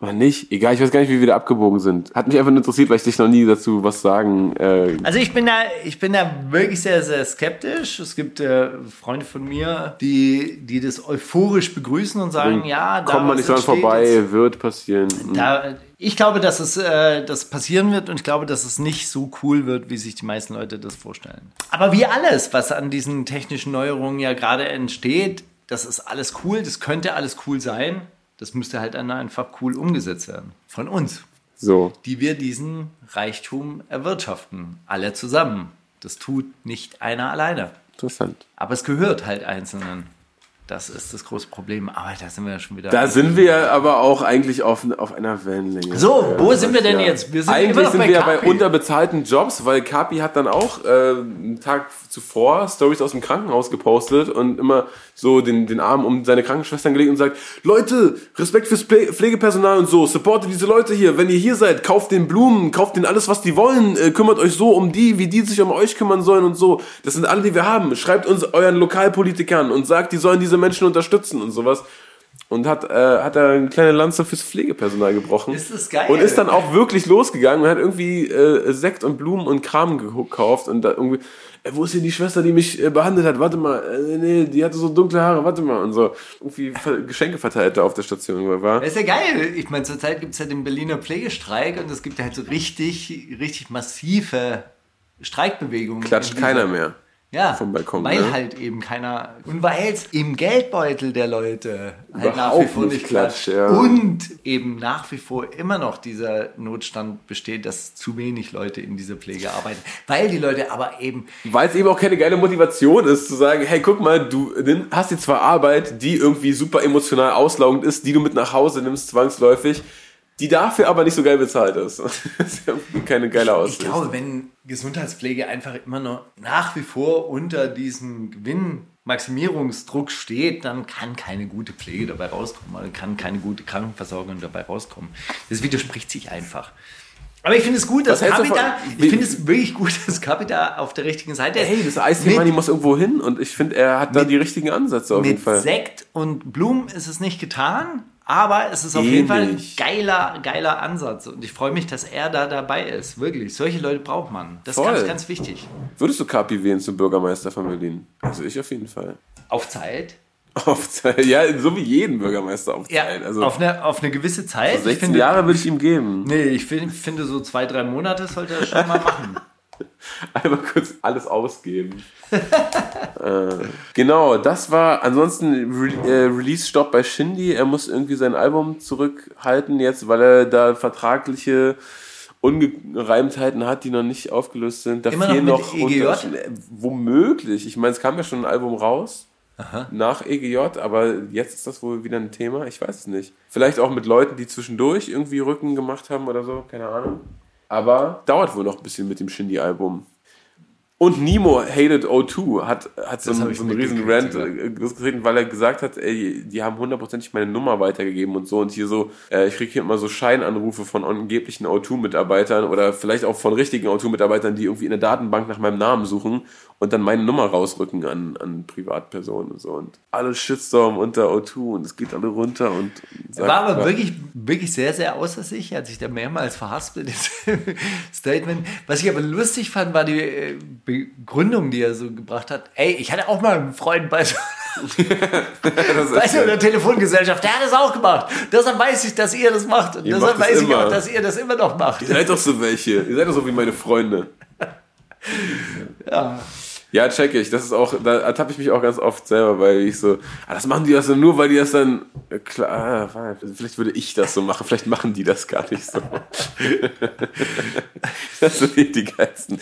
Oder nicht? Egal, ich weiß gar nicht, wie wir da abgebogen sind. Hat mich einfach nur interessiert, weil ich dich noch nie dazu was sagen. Äh, Also ich bin da, ich bin da wirklich sehr, sehr skeptisch. Es gibt äh, Freunde von mir, die, die das euphorisch begrüßen und sagen, ja, da kommt man nicht dran vorbei, jetzt- wird passieren. Da, ich glaube, dass es äh, das passieren wird und ich glaube, dass es nicht so cool wird, wie sich die meisten Leute das vorstellen. Aber wie alles, was an diesen technischen Neuerungen ja gerade entsteht, das ist alles cool, das könnte alles cool sein. Das müsste halt dann einfach cool umgesetzt werden. Von uns, So. die wir diesen Reichtum erwirtschaften. Alle zusammen. Das tut nicht einer alleine. Interessant. Aber es gehört halt Einzelnen. Das ist das große Problem. Aber da sind wir ja schon wieder. Da sind wir aber auch eigentlich auf, auf einer Wellenlänge. So, wo Ja, sind wir denn ja. jetzt? Wir sind eigentlich sind bei wir ja bei Kapi. unterbezahlten Jobs, weil Kapi hat dann auch äh, einen Tag zuvor Stories aus dem Krankenhaus gepostet und immer so den, den Arm um seine Krankenschwestern gelegt und sagt, Leute, Respekt fürs Pfle- Pflegepersonal und so, supportet diese Leute hier, wenn ihr hier seid, kauft den Blumen, kauft denen alles, was die wollen, äh, kümmert euch so um die, wie die sich um euch kümmern sollen und so. Das sind alle, die wir haben. Schreibt uns euren Lokalpolitikern und sagt, die sollen diese Menschen unterstützen und sowas. Und hat, äh, hat er eine kleine Lanze fürs Pflegepersonal gebrochen. Ist das geil. Und ist dann auch wirklich losgegangen und hat irgendwie äh, Sekt und Blumen und Kram gekauft und da irgendwie, äh, wo ist hier die Schwester, die mich äh, behandelt hat? Warte mal, äh, nee, die hatte so dunkle Haare, warte mal und so. Irgendwie Geschenke verteilt da auf der Station, war. Das ist ja geil. Ich meine, zurzeit gibt es ja den Berliner Pflegestreik und es gibt ja halt so richtig, richtig massive Streikbewegungen. Klatscht keiner mehr. Ja, vom Balkon, weil ne? halt eben keiner und weil es im Geldbeutel der Leute halt nach wie vor nicht klatscht. ja. Und eben nach wie vor immer noch dieser Notstand besteht, dass zu wenig Leute in dieser Pflege arbeiten. Weil die Leute aber eben Weil es eben auch keine geile Motivation ist, zu sagen, hey, guck mal, du hast jetzt zwar Arbeit, die irgendwie super emotional auslaugend ist, die du mit nach Hause nimmst, zwangsläufig, die dafür aber nicht so geil bezahlt ist. das ist irgendwie keine geile Ich Aussicht. glaube, wenn Gesundheitspflege einfach immer noch nach wie vor unter diesem Gewinnmaximierungsdruck steht, dann kann keine gute Pflege dabei rauskommen, oder kann keine gute Krankenversorgung dabei rauskommen. Das widerspricht sich einfach. Aber ich finde es gut, dass Capita, ich finde es wirklich gut, dass Capita auf der richtigen Seite ist. Hey, das Eisthema, die muss irgendwo hin und ich finde, er hat da Mit- die richtigen Ansätze auf jeden Mit Fall. Sekt und Blumen ist es nicht getan, aber es ist auf jeden Fall ein geiler, geiler Ansatz. Und ich freue mich, dass er da dabei ist. Wirklich. Solche Leute braucht man. Das ist Voll. ganz, ganz wichtig. Würdest du Kapi wählen zum Bürgermeister von Berlin? Also ich auf jeden Fall. Auf Zeit. Auf Zeit. Ja, so wie jeden Bürgermeister auf Ja, Zeit. Also auf, eine, auf eine gewisse Zeit. 16 ich finde, Jahre würde ich ihm geben. Nee, ich find, finde so zwei, drei Monate sollte er schon mal machen. Einmal kurz alles ausgeben. äh, genau, das war ansonsten Re äh, Release-Stopp bei Shindy. Er muss irgendwie sein Album zurückhalten jetzt, weil er da vertragliche Ungereimtheiten hat, die noch nicht aufgelöst sind. Da Immer noch fehlen mit noch EGJ? Äh, Womöglich. Ich meine, es kam ja schon ein Album raus. Nach EGJ, aber jetzt ist das wohl wieder ein Thema. Ich weiß es nicht. Vielleicht auch mit Leuten, die zwischendurch irgendwie Rücken gemacht haben oder so. Keine Ahnung. Aber dauert wohl noch ein bisschen mit dem Shindy-Album. Und Nemo Hated O2 hat, hat so einen, so einen riesen Rant äh, losgetreten, weil er gesagt hat, ey, die haben hundertprozentig meine Nummer weitergegeben und so. Und hier so, äh, ich kriege hier immer so Scheinanrufe von angeblichen O2-Mitarbeitern oder vielleicht auch von richtigen O2-Mitarbeitern, die irgendwie in der Datenbank nach meinem Namen suchen und dann meine Nummer rausrücken an, an Privatpersonen und so. Und alle Shitstorm unter O2 und es geht alle runter und Er war aber wirklich, wirklich sehr, sehr außer sich. Er hat sich da mehrmals verhaspelt, das Statement. Was ich aber lustig fand, war die äh, Begründung, die er so gebracht hat. Ey, ich hatte auch mal einen Freund bei so, ist bei so einer Telefongesellschaft, der hat das auch gemacht. Deshalb weiß ich, dass ihr das macht. Und Ihr deshalb weiß ich immer. auch, dass ihr das immer noch macht. Ihr seid doch so welche. Ihr seid doch so wie meine Freunde. Ja. Ja, check ich. Das ist auch, da ertappe ich mich auch ganz oft selber, weil ich so, ah, das machen die das dann nur, weil die das dann, äh, klar, ah, vielleicht würde ich das so machen, vielleicht machen die das gar nicht so. das sind die, geilsten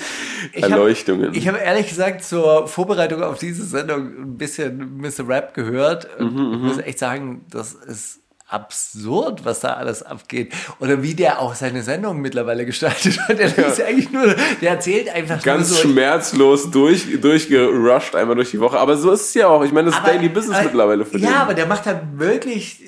hab- Erleuchtungen. Ich habe ehrlich gesagt zur Vorbereitung auf diese Sendung ein bisschen Mr. Rap gehört. Mhm, ich muss echt sagen, das ist absurd, was da alles abgeht. Oder wie der auch seine Sendung mittlerweile gestaltet hat. Der, ist eigentlich nur, der erzählt einfach Ganz nur so. schmerzlos durch, durchgerusht einmal durch die Woche. Aber so ist es ja auch. Ich meine, das ist Aber- Daily Business aber- mittlerweile für den. Ja, aber der macht da wirklich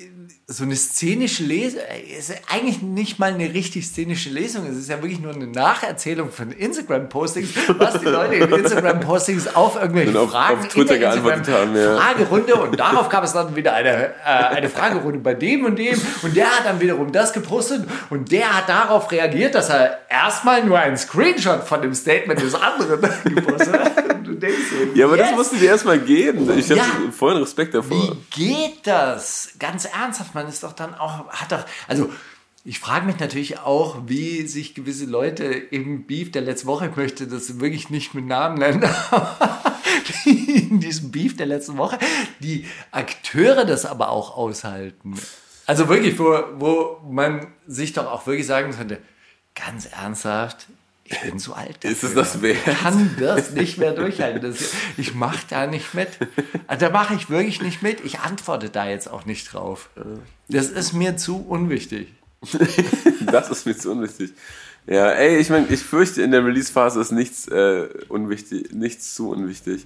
so eine szenische Lesung. Es ist eigentlich nicht mal eine richtig szenische Lesung. Es ist ja wirklich nur eine Nacherzählung von Instagram-Postings, was die Leute in Instagram-Postings auf irgendwelche auf- Fragen auf Twitter in der geantwortet haben, ja. Fragerunde und darauf gab es dann wieder eine, äh, eine Fragerunde bei dem und dem und der hat dann wiederum das gepostet und der hat darauf reagiert, dass er erstmal nur einen Screenshot von dem Statement des anderen gepostet hat. Denkst so, Ja, aber das yes. musst du dir erstmal geben. Ich habe Ja. vollen Respekt davor. Wie geht das? Ganz ernsthaft, man ist doch dann auch, hat doch, also ich frage mich natürlich auch, wie sich gewisse Leute im Beef der letzten Woche, ich möchte das wirklich nicht mit Namen nennen, aber in diesem Beef der letzten Woche, die Akteure das aber auch aushalten. Also wirklich, wo, wo man sich doch auch wirklich sagen könnte, ganz ernsthaft, ich bin zu alt. Ist es dafür. das wert? Ich kann das nicht mehr durchhalten. Das, ich mache da nicht mit. Also da mache ich wirklich nicht mit. Ich antworte da jetzt auch nicht drauf. Das ist mir zu unwichtig. Das ist mir zu unwichtig. Ja, ey, ich meine, ich fürchte, in der Release-Phase ist nichts äh, unwichtig, nichts zu unwichtig.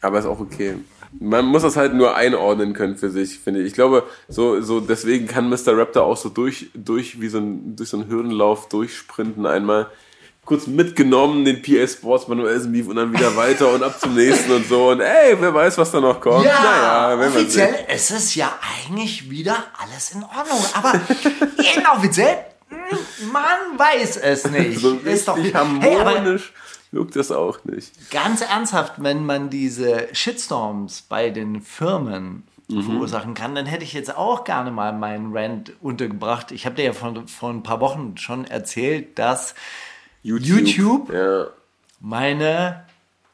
Aber ist auch okay. Man muss das halt nur einordnen können für sich, finde ich. Ich glaube, so, so deswegen kann Mr. Raptor auch so durch, durch wie so ein, durch so einen Hürdenlauf durchsprinten einmal. Kurz mitgenommen, den PA Sports Manuelsen Beef und dann wieder weiter und ab zum nächsten und so. Und ey, wer weiß, was da noch kommt. naja, wenn wir offiziell ist es ja eigentlich wieder alles in Ordnung. Aber inoffiziell, hm, man weiß es nicht. So Ist doch- richtig Hey, harmonisch wirkt das auch nicht. ganz ernsthaft, wenn man diese Shitstorms bei den Firmen Mhm. verursachen kann, dann hätte ich jetzt auch gerne mal meinen Rant untergebracht. Ich habe dir ja vor, vor ein paar Wochen schon erzählt, dass YouTube, Ja. meine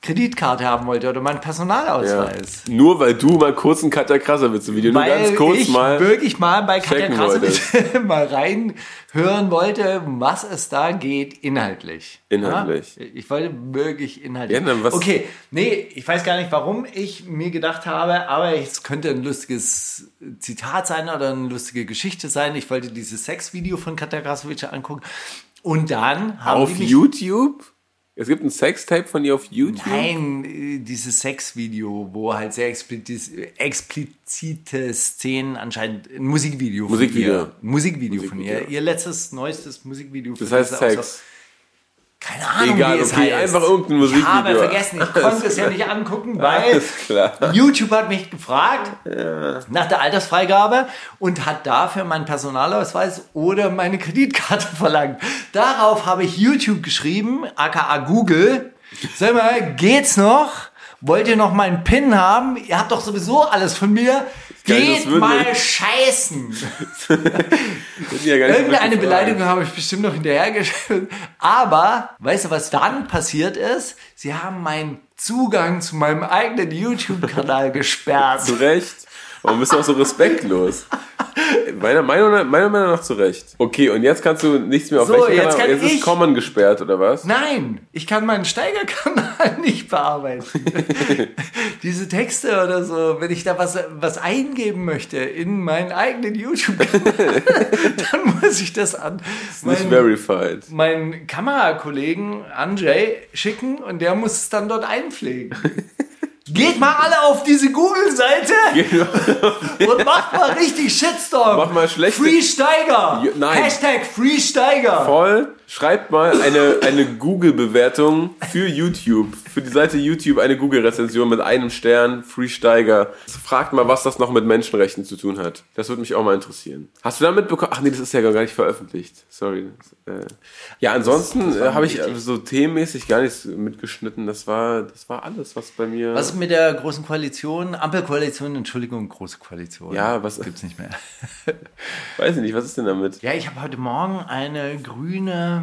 Kreditkarte haben wollte oder meinen Ja. Personalausweis. Nur weil du mal kurz ein Katja Krasavitz-Video, nur Weil ganz kurz ich mal. wirklich mal bei Katja Krasowitz mal reinhören wollte, was es da geht, inhaltlich. Inhaltlich. Ja? Ich wollte wirklich inhaltlich. Ja, dann was- okay, nee, ich weiß gar nicht, warum ich mir gedacht habe, aber es könnte ein lustiges Zitat sein oder eine lustige Geschichte sein. Ich wollte dieses Sexvideo von Katja Krasowitsch angucken. Und dann haben Auf die mich YouTube? Es gibt ein Sextape von ihr auf YouTube? Nein, äh, dieses Sexvideo, wo halt sehr explizit, explizite Szenen anscheinend ein Musikvideo von Musikvideo. ihr. Musikvideo von Musikvideo. ihr. Ihr letztes, neuestes Musikvideo. Das von heißt Sex. Keine Ahnung, Egal, wie es okay, heißt. einfach irgendein Musikvideo. Ich habe vergessen, ich konnte es ja nicht angucken, weil. YouTube hat mich gefragt nach der Altersfreigabe und hat dafür meinen Personalausweis oder meine Kreditkarte verlangt. Darauf habe ich YouTube geschrieben, aka Google. Sag mal, geht's noch? Wollt ihr noch meinen PIN haben? Ihr habt doch sowieso alles von mir. Geht mal scheißen. Ja Irgendeine Beleidigung habe ich bestimmt noch hinterhergeschrieben. Aber, weißt du, was dann passiert ist? Sie haben meinen Zugang zu meinem eigenen YouTube-Kanal gesperrt. Zu Recht. Warum bist du auch so respektlos? Meiner Meinung, nach, meiner Meinung nach zu Recht. Okay, und jetzt kannst du nichts mehr auf So, welchen jetzt Kanal? kann Jetzt ist Common gesperrt, oder was? Nein, ich kann meinen Steigerkanal nicht bearbeiten. Diese Texte oder so, wenn ich da was, was eingeben möchte in meinen eigenen YouTube-Kanal, dann muss ich das an Nicht meinen, verified. meinen Kamerakollegen Anjay schicken und der muss es dann dort einpflegen. Geht mal alle auf diese Google-Seite und macht mal richtig Shitstorm. Mach mal schlechte- Free Steiger. Nein. Hashtag Free Steiger. Voll. Schreibt mal eine, eine Google-Bewertung für YouTube. Für die Seite YouTube eine Google-Rezension mit einem Stern, Freesteiger. Fragt mal, was das noch mit Menschenrechten zu tun hat. Das würde mich auch mal interessieren. Hast du da mitbekommen? Ach nee, das ist ja gar nicht veröffentlicht. Sorry. Äh, ja, ansonsten äh, habe ich so themenmäßig gar nichts mitgeschnitten. Das war, das war alles, was bei mir. Was ist mit der großen Koalition? Ampelkoalition, Entschuldigung, große Koalition. Ja, was- gibt's nicht mehr. Weiß ich nicht, was ist denn damit? Ja, ich habe heute Morgen eine grüne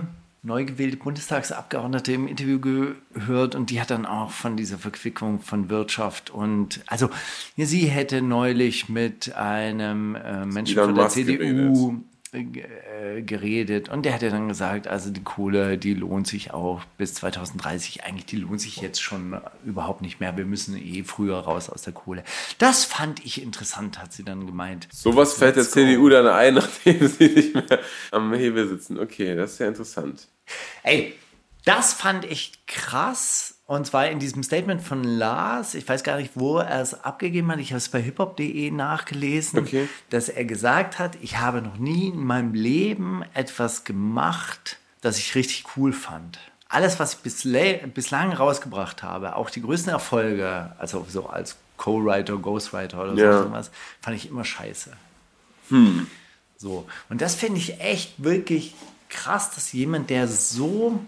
neu gewählte Bundestagsabgeordnete im Interview gehört und die hat dann auch von dieser Verquickung von Wirtschaft und also sie hätte neulich mit einem äh, Menschen Elon von der Musk CDU äh, geredet und der hat ja dann gesagt, also die Kohle, die lohnt sich auch bis 2030. Eigentlich, die lohnt sich jetzt schon überhaupt nicht mehr. Wir müssen eh früher raus aus der Kohle. Das fand ich interessant, hat sie dann gemeint. Sowas fällt der. CDU dann ein, nachdem sie nicht mehr am Hebel sitzen. Okay, das ist ja interessant. Ey, das fand ich krass. Und zwar in diesem Statement von Lars, ich weiß gar nicht, wo er es abgegeben hat, ich habe es bei hiphop.de nachgelesen, Okay. dass er gesagt hat, ich habe noch nie in meinem Leben etwas gemacht, das ich richtig cool fand. Alles, was ich bislang rausgebracht habe, auch die größten Erfolge, also so als Co-Writer, Ghostwriter oder Ja. so fand ich immer scheiße. So. Und das finde ich echt wirklich krass, dass jemand, der so,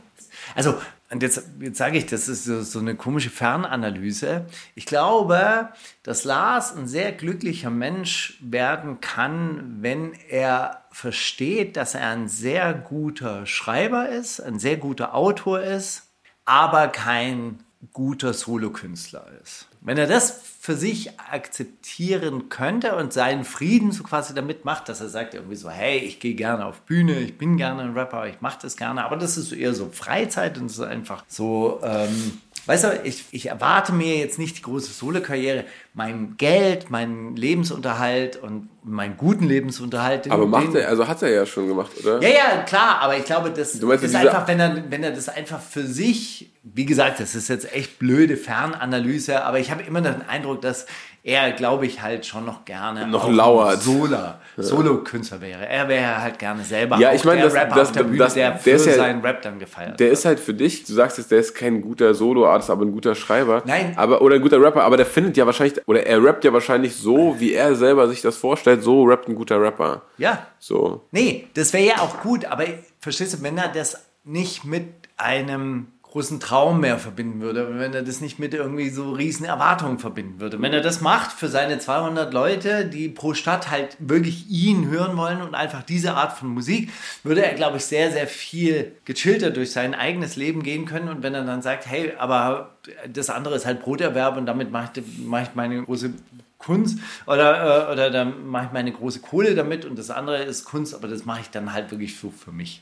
also, und jetzt, jetzt sage ich, das ist so, so eine komische Fernanalyse. Ich glaube, dass Lars ein sehr glücklicher Mensch werden kann, wenn er versteht, dass er ein sehr guter Schreiber ist, ein sehr guter Autor ist, aber kein guter Solokünstler ist. Wenn er das für sich akzeptieren könnte und seinen Frieden so quasi damit macht, dass er sagt irgendwie so, hey, ich gehe gerne auf Bühne, ich bin gerne ein Rapper, ich mache das gerne, aber das ist so eher so Freizeit und es ist einfach so, ähm, weißt du, ich, ich erwarte mir jetzt nicht die große Solo-Karriere, mein Geld, meinen Lebensunterhalt und meinen guten Lebensunterhalt. Aber macht er, also hat er ja schon gemacht, oder? ja, ja, klar, aber ich glaube, das meinst, ist einfach, wenn er, wenn er das einfach für sich, wie gesagt, das ist jetzt echt blöde Fernanalyse, aber ich habe immer den Eindruck, dass er, glaube ich, halt schon noch gerne Noch lauert. Sola, Solo-Künstler wäre. Er wäre halt gerne selber Ja, ich meine, der das- Rapper das- auf der Bühne, das- der der für ja- seinen Rap dann gefeiert Der wird. ist halt für dich, du sagst jetzt, der ist kein guter Solo-Artist, aber ein guter Schreiber. Nein. Aber, oder ein guter Rapper, aber der findet ja wahrscheinlich, oder er rappt ja wahrscheinlich so, wie er selber sich das vorstellt, so rappt ein guter Rapper. Ja, So. Nee, das wäre ja auch gut, aber verstehst du, wenn er das nicht mit einem großen Traum mehr verbinden würde, wenn er das nicht mit irgendwie so riesen Erwartungen verbinden würde. Wenn er das macht für seine 200 Leute, die pro Stadt halt wirklich ihn hören wollen und einfach diese Art von Musik, würde er, glaube ich, sehr, sehr viel gechillter durch sein eigenes Leben gehen können. Und wenn er dann sagt, hey, aber das andere ist halt Broterwerb und damit mache ich, mache ich meine große Kunst oder, äh, oder dann mache ich meine große Kohle damit und das andere ist Kunst, aber das mache ich dann halt wirklich so für mich.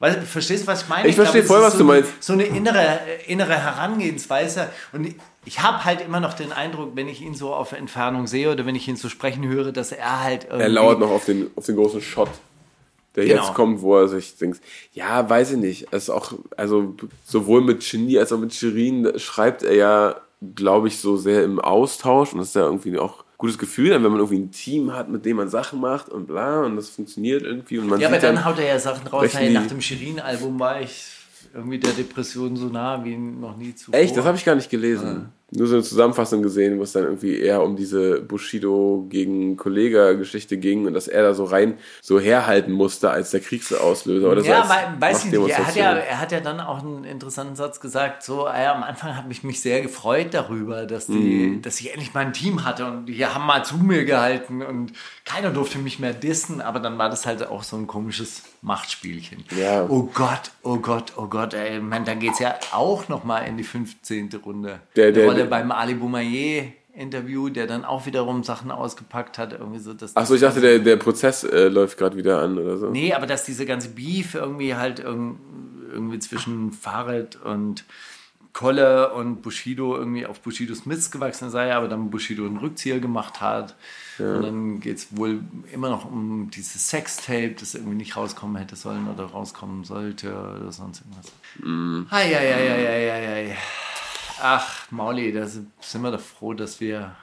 Weißt, du, verstehst du, was ich meine? Ich verstehe das voll, was so du meinst. So eine innere, äh, innere Herangehensweise. Und ich- ich habe halt immer noch den Eindruck, wenn ich ihn so auf Entfernung sehe oder wenn ich ihn so sprechen höre, dass er halt irgendwie... Er lauert noch auf den, auf den großen Shot, der Genau. jetzt kommt, wo er sich denkt, ja, weiß ich nicht. Es ist auch, also sowohl mit Genie als auch mit Shirin schreibt er ja, glaube ich, so sehr im Austausch und das ist ja irgendwie auch gutes Gefühl, dann, wenn man irgendwie ein Team hat, mit dem man Sachen macht und bla und das funktioniert irgendwie und man Ja, aber sieht dann haut er ja Sachen raus. Hey, nach dem Shirin-Album war ich irgendwie der Depression so nah wie noch nie zuvor. Echt, das habe ich gar nicht gelesen. Nur so eine Zusammenfassung gesehen, wo es dann irgendwie eher um diese Bushido gegen Kollega-Geschichte ging und dass er da so rein so herhalten musste als der Kriegsauslöser oder so. Ja, als wei- weiß ich nicht. Er hat, ja, er hat ja dann auch einen interessanten Satz gesagt. So, äh, am Anfang habe ich mich sehr gefreut darüber, dass, die, Mhm. dass ich endlich mal ein Team hatte und die haben mal zu mir gehalten und keiner durfte mich mehr dissen. Aber dann war das halt auch so ein komisches Machtspielchen. Ja. Oh Gott, oh Gott, oh Gott. Ey, meine, dann geht es ja auch noch mal in die 15. Runde. Der- der- Eine Der- beim Ali Boumaier. Interview, der dann auch wiederum Sachen ausgepackt hat, irgendwie so, dass Achso, ich dachte, der, der Prozess äh, läuft gerade wieder an oder so. Nee, aber dass diese ganze Beef irgendwie halt irg- irgendwie zwischen Farid und Kolle und Bushido irgendwie auf Bushidos Mist gewachsen sei, aber dann Bushido einen Rückzieher gemacht hat. Und dann geht es wohl immer noch um dieses Sextape, das irgendwie nicht rauskommen hätte sollen oder rauskommen sollte oder sonst irgendwas. Mm. Ei, ei, ei, ei, ei, ei. Ach, Mauli, da sind wir doch froh, dass wir,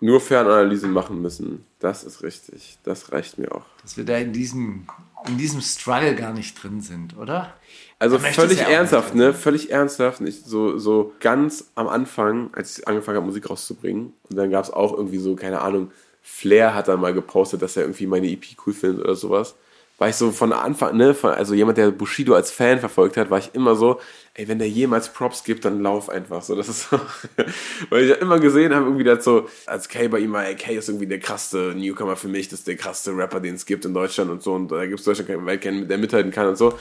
Nur Fernanalysen machen müssen. Das ist richtig. Das reicht mir auch. dass wir da in diesem, in diesem Struggle gar nicht drin sind, oder? Also völlig ernsthaft, ne? Völlig ernsthaft. Nicht so, so ganz am Anfang, als ich angefangen habe, Musik rauszubringen. Und dann gab es auch irgendwie so, keine Ahnung, Flair hat dann mal gepostet, dass er irgendwie meine EP cool findet oder sowas. War ich so von Anfang, ne, von, also jemand, der Bushido als Fan verfolgt hat, war ich immer so, ey, wenn der jemals Props gibt, dann lauf einfach so. Das ist so, weil ich ja immer gesehen habe, irgendwie das so, als Kay bei ihm war, ey, Kay ist irgendwie der krasse Newcomer für mich, das ist der krasse Rapper, den es gibt in Deutschland und so, und da gibt es Deutschland keinen Welt der mithalten kann und so.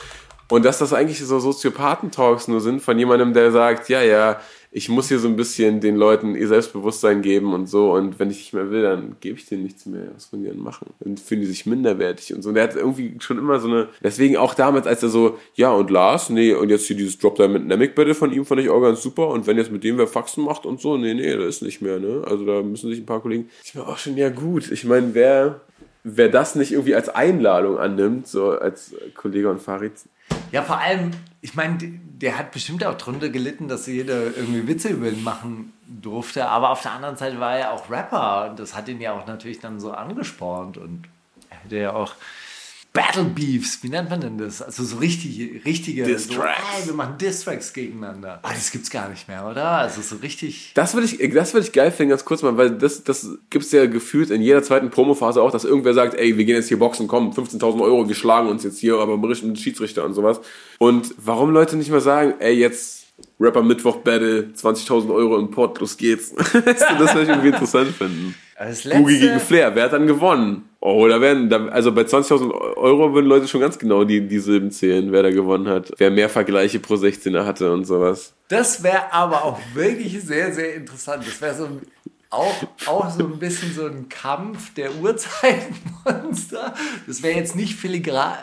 Und dass das eigentlich so Soziopathen-Talks nur sind von jemandem, der sagt, ja, ja, ich muss hier so ein bisschen den Leuten ihr Selbstbewusstsein geben und so. Und wenn ich nicht mehr will, dann gebe ich denen nichts mehr. Was wollen die denn machen? Dann fühlen die sich minderwertig und so. Und der hat irgendwie schon immer so eine, deswegen auch damals, als er so, ja, und Lars, nee, und jetzt hier dieses Drop Dynamic Battle von ihm fand ich auch ganz super. Und wenn jetzt mit dem wer Faxen macht und so, nee, nee, das ist nicht mehr, ne? Also da müssen sich ein paar Kollegen, ich mir auch schon, ja gut. Ich meine, wer, wer das nicht irgendwie als Einladung annimmt, so als Kollege und Farid, Ja, vor allem, ich meine, der hat bestimmt auch drunter gelitten, dass jeder irgendwie Witze über ihn machen durfte. Aber auf der anderen Seite war er auch Rapper. Und das hat ihn ja auch natürlich dann so angespornt. Und hätte ja auch Battle Beefs, wie nennt man denn das? Also so richtige, richtige Diss-Tracks. So, ey, wir machen Diss-Tracks gegeneinander. Ah, das gibt's gar nicht mehr, oder? Also so richtig. Das würde ich, das würde ich geil finden, ganz kurz mal, weil das, das gibt's ja gefühlt in jeder zweiten Promophase auch, dass irgendwer sagt, ey, wir gehen jetzt hier boxen, komm, 15.000 Euro, wir schlagen uns jetzt hier, aber mit Schiedsrichter und sowas. Und warum Leute nicht mal sagen, ey, jetzt Rapper Mittwoch Battle, 20.000 Euro im Port, los geht's. Das würde ich irgendwie interessant finden. Boogie gegen Flair, wer hat dann gewonnen? Oh, da werden, da, also bei 20.000 Euro würden Leute schon ganz genau die, die Silben zählen, wer da gewonnen hat. Wer mehr Vergleiche pro 16er hatte und sowas. das wäre aber auch wirklich sehr, sehr interessant. Das wäre so ein, auch, auch so ein bisschen so ein Kampf der Urzeitmonster. Das wäre jetzt nicht filigran,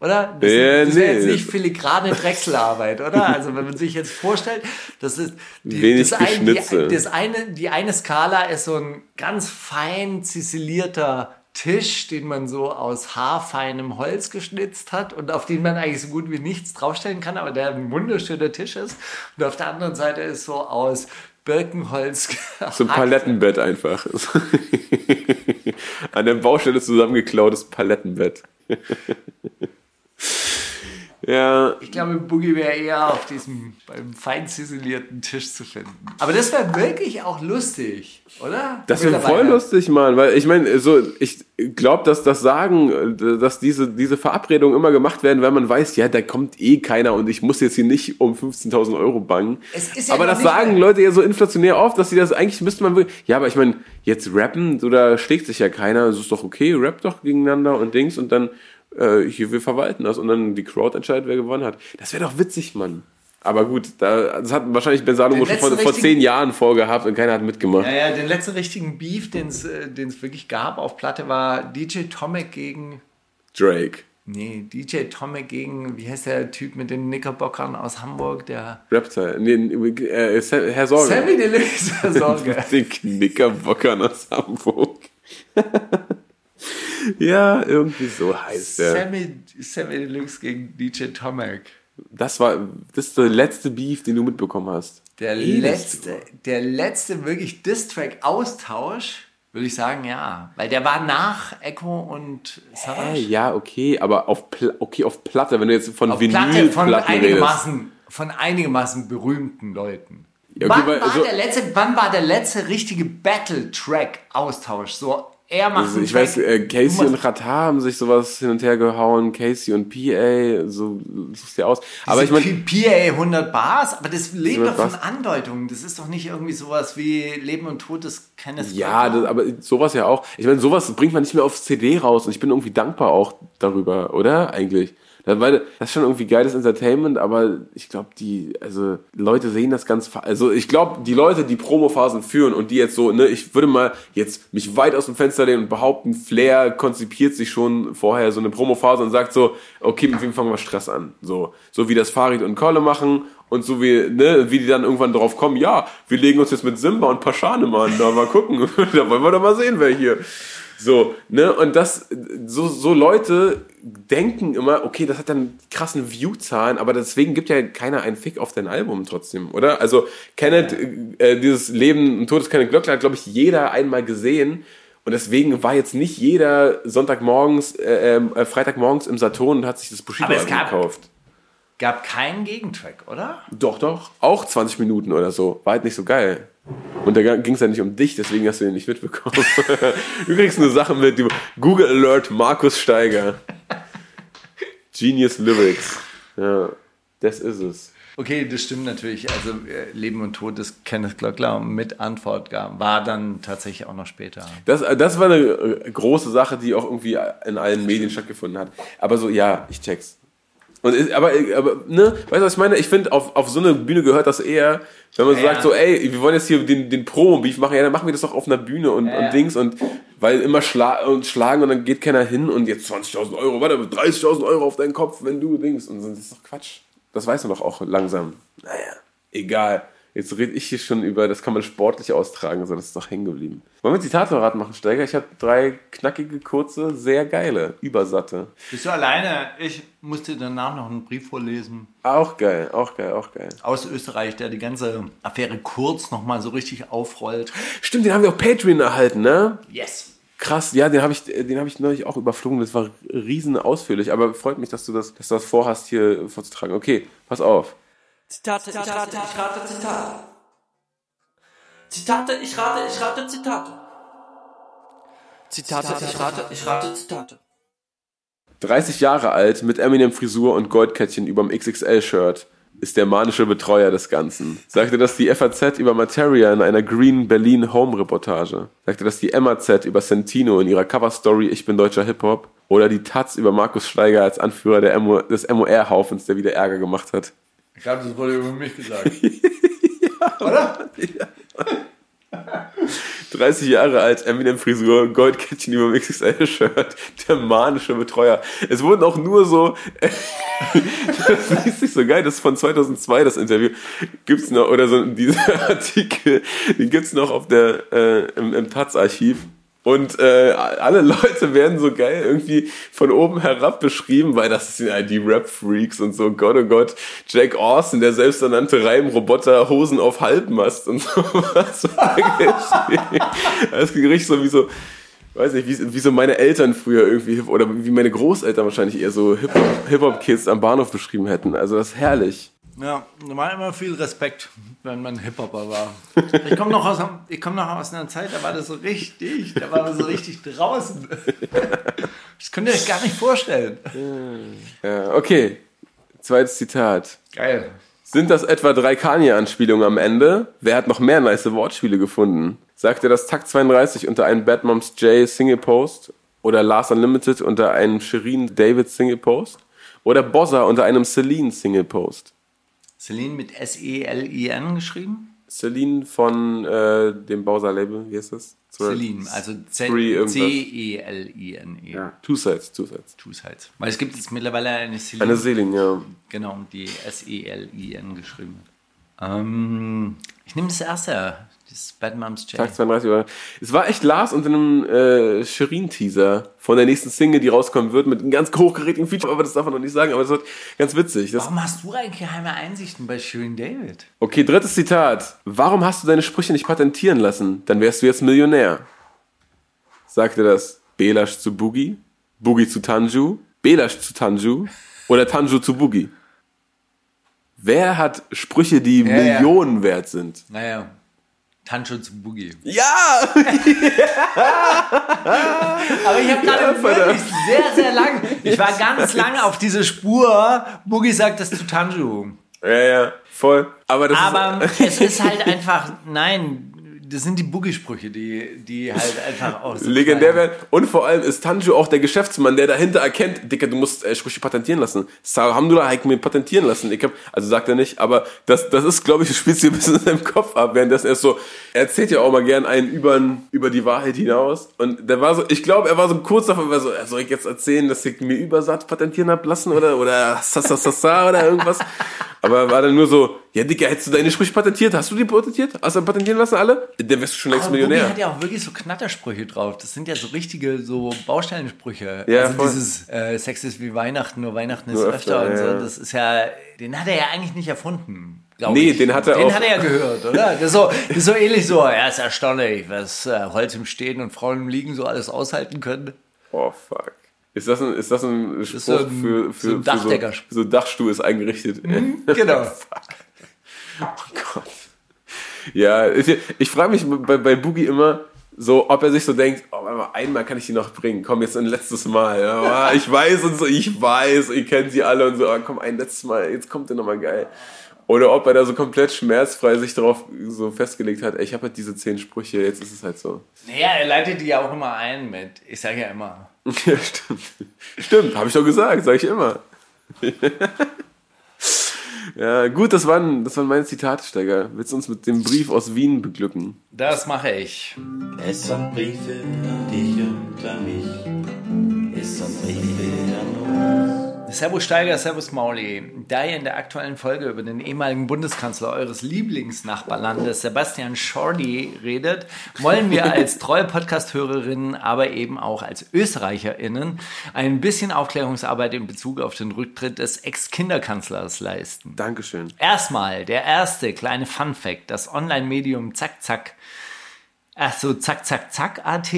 oder? Das, Ja, das wäre nee. jetzt nicht filigrane Drechselarbeit, oder? Also wenn man sich jetzt vorstellt, das ist die, Wenig das, ein, die, das eine, die eine Skala ist so ein ganz fein ziselierter Tisch, den man so aus haarfeinem Holz geschnitzt hat und auf den man eigentlich so gut wie nichts draufstellen kann, aber der ein wunderschöner Tisch ist. Und auf der anderen Seite ist so aus Birkenholz So ein. Palettenbett einfach. An der Baustelle zusammengeklautes Palettenbett. ja, Ich glaube, Boogie wäre eher auf diesem beim fein ziselierten Tisch zu finden. Aber das wäre wirklich auch lustig, oder? das wäre voll lustig, Mann. Weil ich meine, so, ich glaube, dass das Sagen, dass diese, diese Verabredungen immer gemacht werden, weil man weiß, ja, da kommt eh keiner und ich muss jetzt hier nicht um 15.000 Euro bangen. Ja aber das sagen Leute ja so inflationär oft, dass sie das eigentlich müsste man wirklich, ja, aber ich meine, jetzt rappen, so da schlägt sich ja keiner, es ist doch okay, rap doch gegeneinander und Dings und dann äh, hier, wir verwalten das und dann die Crowd entscheidet, wer gewonnen hat. Das wäre doch witzig, Mann. Aber gut, da, das hat wahrscheinlich Ben Salomo schon vor, vor zehn Jahren vorgehabt und keiner hat mitgemacht. Ja, ja, den letzten richtigen Beef, den es äh, wirklich gab auf Platte, war DJ Tomek gegen. Drake. Nee, DJ Tomek gegen, wie heißt der Typ mit den Knickerbockern aus Hamburg? Der. Rapteil. Nee, äh, Herr Sorge. Sammy Deluxe, Sorge. Den Knickerbockern aus Hamburg. ja, irgendwie so heißt der. Sammy, Sammy Deluxe gegen DJ Tomek. Das war, das ist der letzte Beef, den du mitbekommen hast. Der das- letzte, der letzte wirklich Distrack-Austausch, würde ich sagen, ja. Weil der war nach Echo und Savage. ja, okay, aber auf, Pla okay, auf Platte, wenn du jetzt von Auf Platte von Vinylplatten redest. einigermaßen, von einigermaßen berühmten Leuten. Ja, okay, wann, war also- der letzte, wann war der letzte richtige Battle-Track-Austausch? So, er macht Also ich weiß, äh, Casey und Rata haben sich sowas hin und her gehauen, Casey und PA, so suchst dir aus. Aber ich Diese meine, P- PA 100 Bars, aber das lebt 100 doch von Bars. Andeutungen. Das ist doch nicht irgendwie sowas wie Leben und Tod des Kenneth Ja, das, aber sowas ja auch. Ich meine, sowas bringt man nicht mehr aufs CD raus und ich bin irgendwie dankbar auch darüber, oder? Eigentlich. Weil, das ist schon irgendwie geiles Entertainment, aber ich glaube, die, also Leute sehen das ganz, also ich glaube, die Leute, die Promophasen führen und die jetzt so, ne, ich würde mal jetzt mich weit aus dem Fenster lehnen und behaupten, Flair konzipiert sich schon vorher so eine Promophase und sagt so, okay, mit wem fangen wir Stress an? So, so wie das Farid und Kolle machen und so wie, ne, wie die dann irgendwann drauf kommen, ja, wir legen uns jetzt mit Simba und Paschane mal an, da mal gucken, da wollen wir doch mal sehen, wer hier. So, ne, und das, so, so Leute denken immer, okay, das hat dann krassen View-Zahlen, aber deswegen gibt ja keiner einen Fick auf dein Album trotzdem, oder? Also, Kenneth, äh, dieses Leben und Tod ist keine Glöckler hat, glaube ich, jeder einmal gesehen. Und deswegen war jetzt nicht jeder Sonntagmorgens, äh, äh, Freitagmorgens im Saturn und hat sich das Bushido gekauft. Gab keinen Gegentrack, oder? Doch, doch. Auch 20 Minuten oder so. War halt nicht so geil. Und da ging es ja nicht um dich, deswegen hast du den nicht mitbekommen. du kriegst eine Sache mit. Google Alert Markus Steiger. Genius Lyrics. Ja, das ist es. Okay, das stimmt natürlich. Also äh, Leben und Tod des Kenneth Glöckler mit Antwort gab, war dann tatsächlich auch noch später. Das, das war eine äh, große Sache, die auch irgendwie in allen Medien stattgefunden hat. Aber so, ja, ich check's. Und, aber, aber, ne, weißt du, was ich meine? Ich finde, auf, auf so eine Bühne gehört das eher, wenn man so Ja. sagt, so, ey, wir wollen jetzt hier den, den Promo-Beef machen, ja, dann machen wir das doch auf einer Bühne und, und Dings und, weil immer schla und schlagen und dann geht keiner hin und jetzt 20.000 Euro, warte, 30.000 Euro auf deinen Kopf, wenn du Dings. Und das ist doch Quatsch. Das weiß man doch auch langsam. Naja, egal. Jetzt rede ich hier schon über, das kann man sportlich austragen, so das ist doch hängen geblieben. Wollen wir Zitatorrat machen, Steiger? Ich habe drei knackige, kurze, sehr geile, übersatte. Bist du alleine? Ich musste danach noch einen Brief vorlesen Auch geil, auch geil, auch geil. aus Österreich, der die ganze Affäre kurz nochmal so richtig aufrollt. Stimmt, den haben wir auf Patreon erhalten, ne? Yes. Krass, ja, den habe ich, den habe ich neulich auch überflogen. Das war riesen ausführlich, aber freut mich, dass du das, dass du das vorhast, hier vorzutragen. Okay, pass auf. Zitate, ich rate, ich rate Zitate. Zitate, ich rate, ich rate Zitate. Zitate, ich rate, ich rate Zitate. 30 Jahre alt, mit Eminem-Frisur und Goldkettchen überm XXL-Shirt, ist der manische Betreuer des Ganzen. Sagte das die FAZ über Materia in einer Green Berlin Home-Reportage. Sagte das die MAZ über Sentino in ihrer Cover-Story Ich bin deutscher Hip-Hop. Oder die Taz über Markus Steiger als Anführer der MO, des MOR-Haufens, der wieder Ärger gemacht hat. Ich glaube, das wurde über mich gesagt. 30 Jahre alt, Eminem-Frisur, Goldkettchen über dem XXL-Shirt, der manische Betreuer. Es wurden auch nur so, das liest sich so geil, das ist von 2002, das Interview, gibt's noch, oder so, dieser Artikel, den gibt's noch auf der, äh, im, im Taz-Archiv. Und äh, alle Leute werden so geil irgendwie von oben herab beschrieben, weil das sind ja die Rap-Freaks und so, Gott oh Gott, Jack Austin, der selbsternannte Reimroboter, Hosen auf Halbmast und sowas. das Gericht so wie so, weiß nicht, wie, wie so meine Eltern früher irgendwie, oder wie meine Großeltern wahrscheinlich eher so Hip-Hop- Hip-Hop-Kids am Bahnhof beschrieben hätten. Also das ist herrlich. Ja, da war immer viel Respekt, wenn man Hip-Hopper war. Ich komme noch, aus ich komm noch aus einer Zeit, da war das so richtig, da war das so richtig draußen. Das könnt ihr euch gar nicht vorstellen. Ja, okay, zweites Zitat. Geil. Sind das etwa drei Kanye-Anspielungen am Ende? Wer hat noch mehr nice Wortspiele gefunden? Sagte das Takt 32 unter einem Bad Moms J Single Post? Oder Lars Unlimited unter einem Shirin David Single Post? Oder Bozza unter einem Celine Single Post? Celine mit S-E-L-I-N geschrieben? Celine von äh, dem Bowser-Label, wie heißt das? Celine, also Three irgendwas. C-E-L-I-N-E. Ja, Two Sides, Two Sides. Tu's halt. Weil es gibt jetzt mittlerweile eine Celine, Eine Celine, ja. genau, die S-E-L-I-N geschrieben hat. Ähm, ich nehme das erste, das Bad Moms J. Tag 32 Euro. Es war echt Lars unter einem äh, Shirin-Teaser von der nächsten Single, die rauskommen wird, mit einem ganz hochgerätigen Feature, aber das darf man noch nicht sagen, aber das wird ganz witzig. Das, Warum hast du eigentlich geheime Einsichten bei Shirin David? okay, drittes Zitat. Warum hast du deine Sprüche nicht patentieren lassen? Dann wärst du jetzt Millionär. Sagte das Belash zu Boogie, Boogie zu Tanju, Belash zu Tanju oder Tanju zu Boogie? Wer hat Sprüche, die Ja, ja. Millionen wert sind? Naja, Tancho zu Boogie. Ja! Aber ich habe gerade wirklich sehr, sehr lang, ich war ganz lange auf diese Spur, Boogie sagt das zu Tanju. Ja, ja, voll. Aber das Aber ist, es ist halt einfach, nein, das sind die Boogie-Sprüche, die, die halt einfach auch so legendär werden. Und vor allem ist Tanju auch der Geschäftsmann, der dahinter erkennt, Dicker, du musst äh, Sprüche patentieren lassen. Alhamdulillah, ich mir patentieren lassen. Ich hab, also sagt er nicht, aber das, das ist, glaube ich, du spielst dir ein bisschen in seinem Kopf ab, währenddessen er so, er erzählt ja auch mal gern einen über, über die Wahrheit hinaus. Und der war so, ich glaube, er war so kurz davor, er war so, soll ich jetzt erzählen, dass ich mir Übersatz patentieren hab lassen oder, oder Sassasassa oder irgendwas? Aber er war dann nur so, ja, Dicker, hättest du deine Sprüche patentiert? Hast du die patentiert? Hast du patentieren lassen alle? Dann wärst du schon längst Aber Millionär. hat ja auch wirklich so Knattersprüche drauf. Das sind ja so richtige so Baustellensprüche. Ja, also voll. dieses äh, Sex ist wie Weihnachten, nur Weihnachten ist Nur öfter, öfter, und so. ja. Das ist ja, den hat er ja eigentlich nicht erfunden. Nee, ich. den hat er den auch- hat er ja gehört, oder? Das ist so, das ist so ähnlich so. Ja, ist erstaunlich, was äh, Holz im Stehen und Frauen im Liegen so alles aushalten können. Oh, fuck. Ist das ein, ist das ein Spruch ist so ein- für, für, so ein für so, Dachdeckerspruch. so Dachstuhl ist eingerichtet? Genau. Oh Gott. Ja, ich, ich frage mich bei, bei Boogie immer so, ob er sich so denkt, oh, einmal kann ich die noch bringen, komm, jetzt ein letztes Mal. Ja, ich weiß und so, ich weiß, ich kenne sie alle und so, ah, komm, ein letztes Mal, jetzt kommt der nochmal geil. Oder ob er da so komplett schmerzfrei sich darauf so festgelegt hat, ey, ich habe halt diese zehn Sprüche, jetzt ist es halt so. Naja, er leitet die ja auch immer ein mit, ich sage ja immer. Ja, stimmt. Stimmt, habe ich doch gesagt, sage ich immer. Ja, gut, das waren, das waren meine Zitate, Steiger. Willst du uns mit dem Brief aus Wien beglücken? Das mache ich. Es sind Briefe an dich und an mich. Es sind Briefe an uns. Servus Steiger, Servus Mauli. Da ihr in der aktuellen Folge über den ehemaligen Bundeskanzler eures Lieblingsnachbarlandes, Sebastian Schordi, redet, wollen wir als treue Podcast-Hörerinnen, aber eben auch als ÖsterreicherInnen ein bisschen Aufklärungsarbeit in Bezug auf den Rücktritt des Ex-Kinderkanzlers leisten. Dankeschön. Erstmal der erste kleine Fun-Fact: Das Online-Medium Zack Zack, also Zack Zack Zack AT,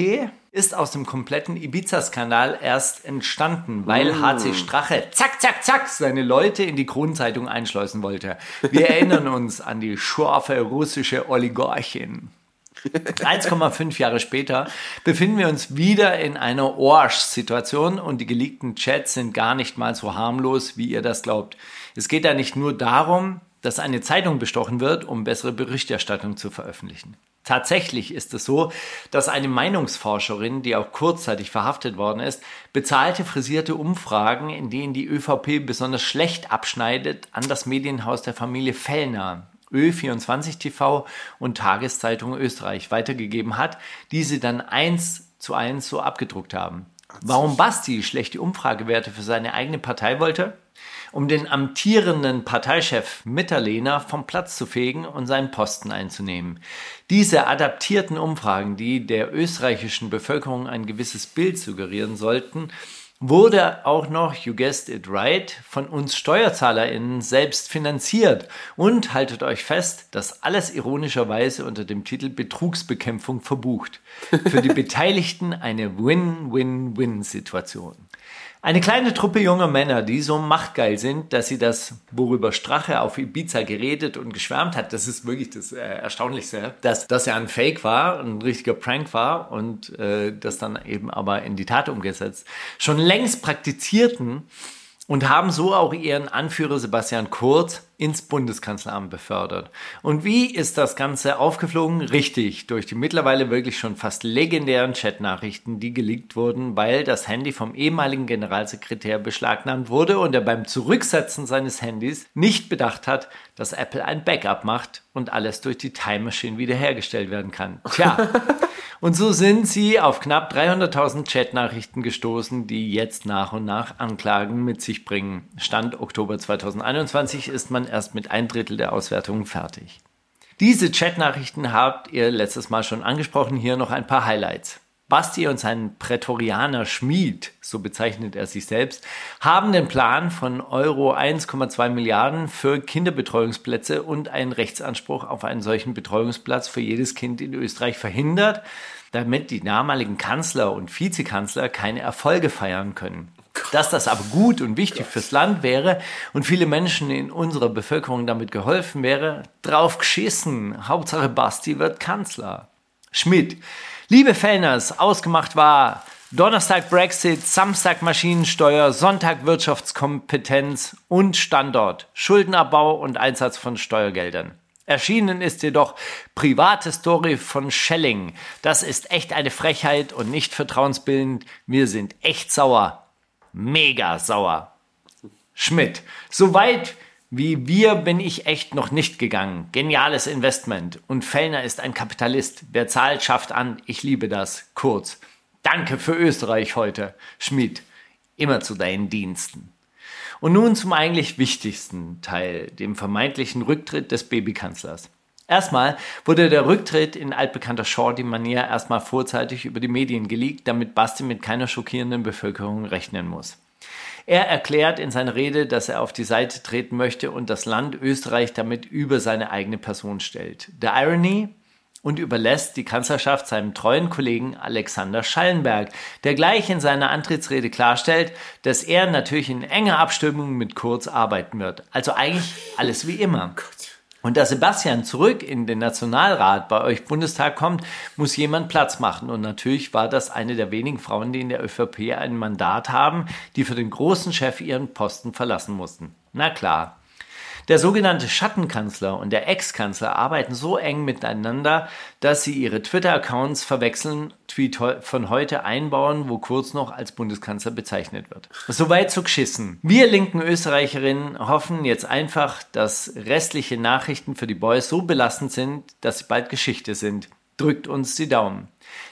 ist aus dem kompletten Ibiza-Skandal erst entstanden, weil HC Strache Zack Zack Zack seine Leute in die Kronenzeitung einschleusen wollte. Wir erinnern uns an die scharfe russische Oligarchin. 1,5 Jahre später befinden wir uns wieder in einer Orsch-Situation und die geleakten Chats sind gar nicht mal so harmlos, wie ihr das glaubt. Es geht da nicht nur darum, dass eine Zeitung bestochen wird, um bessere Berichterstattung zu veröffentlichen. Tatsächlich ist es so, dass eine Meinungsforscherin, die auch kurzzeitig verhaftet worden ist, bezahlte frisierte Umfragen, in denen die ÖVP besonders schlecht abschneidet, an das Medienhaus der Familie Fellner, Ö24 TV und Tageszeitung Österreich weitergegeben hat, die sie dann eins zu eins so abgedruckt haben. Warum Basti schlechte Umfragewerte für seine eigene Partei wollte? Um den amtierenden Parteichef Mitterlehner vom Platz zu fegen und seinen Posten einzunehmen. Diese adaptierten Umfragen, die der österreichischen Bevölkerung ein gewisses Bild suggerieren sollten, wurde auch noch, you guessed it right, von uns SteuerzahlerInnen selbst finanziert. Und haltet euch fest, das alles ironischerweise unter dem Titel Betrugsbekämpfung verbucht. Für die Beteiligten eine Win-Win-Win-Situation. Eine kleine Truppe junger Männer, die so machtgeil sind, dass sie das, worüber Strache auf Ibiza geredet und geschwärmt hat, das ist wirklich das äh, Erstaunlichste, dass das ja ein Fake war, ein richtiger Prank war und äh, das dann eben aber in die Tat umgesetzt, schon längst praktizierten und haben so auch ihren Anführer Sebastian Kurz ins Bundeskanzleramt befördert. Und wie ist das Ganze aufgeflogen? Richtig, durch die mittlerweile wirklich schon fast legendären Chatnachrichten, die geleakt wurden, weil das Handy vom ehemaligen Generalsekretär beschlagnahmt wurde und er beim Zurücksetzen seines Handys nicht bedacht hat, dass Apple ein Backup macht und alles durch die Time Machine wiederhergestellt werden kann. Tja. Und so sind sie auf knapp 300.000 Chatnachrichten gestoßen, die jetzt nach und nach Anklagen mit sich bringen. Stand Oktober 2021 ist man erst mit ein Drittel der Auswertungen fertig. Diese Chatnachrichten habt ihr letztes Mal schon angesprochen. Hier noch ein paar Highlights. Basti und sein Prätorianer Schmied, so bezeichnet er sich selbst, haben den Plan von Euro 1,2 Milliarden für Kinderbetreuungsplätze und einen Rechtsanspruch auf einen solchen Betreuungsplatz für jedes Kind in Österreich verhindert, damit die damaligen Kanzler und Vizekanzler keine Erfolge feiern können. Dass das aber gut und wichtig fürs Land wäre und viele Menschen in unserer Bevölkerung damit geholfen wäre, drauf geschissen. Hauptsache Basti wird Kanzler. Schmidt. Liebe Fellners, ausgemacht war Donnerstag Brexit, Samstag Maschinensteuer, Sonntag Wirtschaftskompetenz und Standort, Schuldenabbau und Einsatz von Steuergeldern. Erschienen ist jedoch Private Story von Schelling. Das ist echt eine Frechheit und nicht vertrauensbildend. Wir sind echt sauer. Mega sauer. Schmidt. Soweit wie wir bin ich echt noch nicht gegangen. Geniales Investment. Und Fellner ist ein Kapitalist. Wer zahlt, schafft an. Ich liebe das. Kurz. Danke für Österreich heute. Schmidt. Immer zu deinen Diensten. Und nun zum eigentlich wichtigsten Teil, dem vermeintlichen Rücktritt des Babykanzlers. Erstmal wurde der Rücktritt in altbekannter Shorty-Manier erstmal vorzeitig über die Medien geleakt, damit Basti mit keiner schockierenden Bevölkerung rechnen muss. Er erklärt in seiner Rede, dass er auf die Seite treten möchte und das Land Österreich damit über seine eigene Person stellt. Der Irony und überlässt die Kanzlerschaft seinem treuen Kollegen Alexander Schallenberg, der gleich in seiner Antrittsrede klarstellt, dass er natürlich in enger Abstimmung mit Kurz arbeiten wird. Also eigentlich alles wie immer. Und da Sebastian zurück in den Nationalrat bei euch Bundestag kommt, muss jemand Platz machen. Und natürlich war das eine der wenigen Frauen, die in der ÖVP ein Mandat haben, die für den großen Chef ihren Posten verlassen mussten. Na klar. Der sogenannte Schattenkanzler und der Ex-Kanzler arbeiten so eng miteinander, dass sie ihre Twitter-Accounts verwechseln, Tweet von heute einbauen, wo Kurz noch als Bundeskanzler bezeichnet wird. Soweit zu geschissen. Wir linken Österreicherinnen hoffen jetzt einfach, dass restliche Nachrichten für die Boys so belastend sind, dass sie bald Geschichte sind. Drückt uns die Daumen.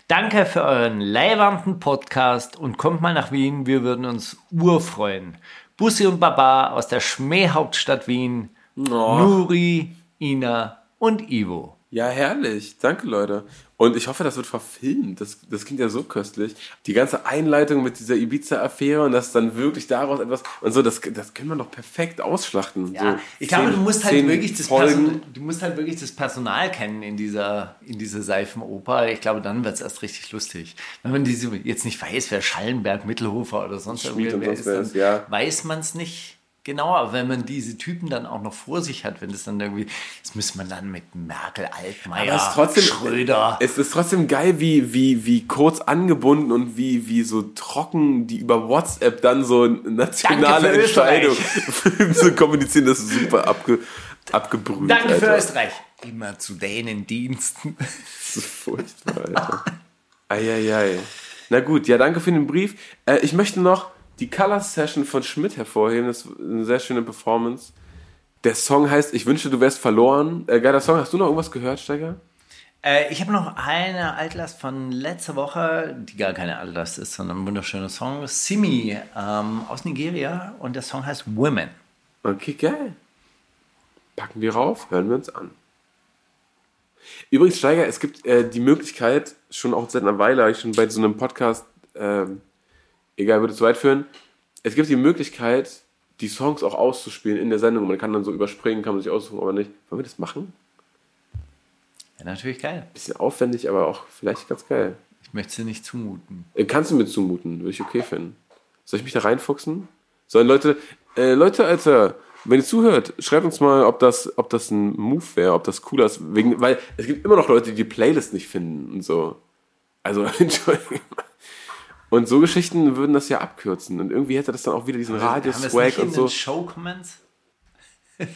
Danke für euren leiwanden Podcast und kommt mal nach Wien, wir würden uns urfreuen. Bussi und Baba aus der Schmähhauptstadt Wien, Nuri, Ina und Ivo. Ja, herrlich. Danke, Leute. Und ich hoffe, das wird verfilmt. Das, das klingt ja so köstlich. Die ganze Einleitung mit dieser Ibiza-Affäre und das dann wirklich daraus etwas und so, das, das können wir doch perfekt ausschlachten. Ja, so ich glaube, zehn- du musst halt wirklich das. Person, du musst halt wirklich das Personal kennen in dieser, in dieser Seifenoper. Ich glaube, dann wird es erst richtig lustig. Wenn man diese jetzt nicht weiß, wer Schallenberg, Mittelhofer oder sonst irgendwer ist, dann ja. weiß man es nicht genau. Aber wenn man diese Typen dann auch noch vor sich hat, wenn das dann irgendwie, das müsste man dann mit Merkel, Altmaier, Aber es ist trotzdem, Schröder. Es ist trotzdem geil, wie, wie, wie kurz angebunden und wie, wie so trocken die über WhatsApp dann so nationale Entscheidung zu kommunizieren. Das ist super abge, abgebrüht. Danke für Alter. Österreich. Immer zu denen Diensten. Das ist furchtbar, Alter. Eieiei. Na gut, ja, danke für den Brief. Äh, ich möchte noch die Color Session von Schmidt hervorheben. Das ist eine sehr schöne Performance. Der Song heißt Ich wünschte, du wärst verloren. Äh, geiler Song. Hast du noch irgendwas gehört, Steiger? Äh, ich habe noch eine Altlast von letzter Woche, die gar keine Altlast ist, sondern ein wunderschöner Song. Simi ähm, aus Nigeria und der Song heißt Women. Okay, geil. Packen wir rauf, hören wir uns an. Übrigens, Steiger, es gibt äh, die Möglichkeit, schon auch seit einer Weile, habe ich schon bei so einem Podcast, ähm, egal, würde zu weit führen, es gibt die Möglichkeit, die Songs auch auszuspielen in der Sendung. Man kann dann so überspringen, kann man sich aussuchen, aber nicht. Wollen wir das machen? Ja, natürlich geil. Bisschen aufwendig, aber auch vielleicht ganz geil. Ich möchte sie nicht zumuten. Äh, Kannst du mir zumuten, würde ich okay finden. Soll ich mich da reinfuchsen? Sollen Leute, äh, Leute, Alter, wenn ihr zuhört, schreibt uns mal, ob das, ob das ein Move wäre, ob das cool ist. Wegen, weil es gibt immer noch Leute, die die Playlist nicht finden und so. Also, Entschuldigung. Und so Geschichten würden das ja abkürzen. Und irgendwie hätte das dann auch wieder diesen Haben wir es Radio-Swag nicht in und so. den Show-Comments?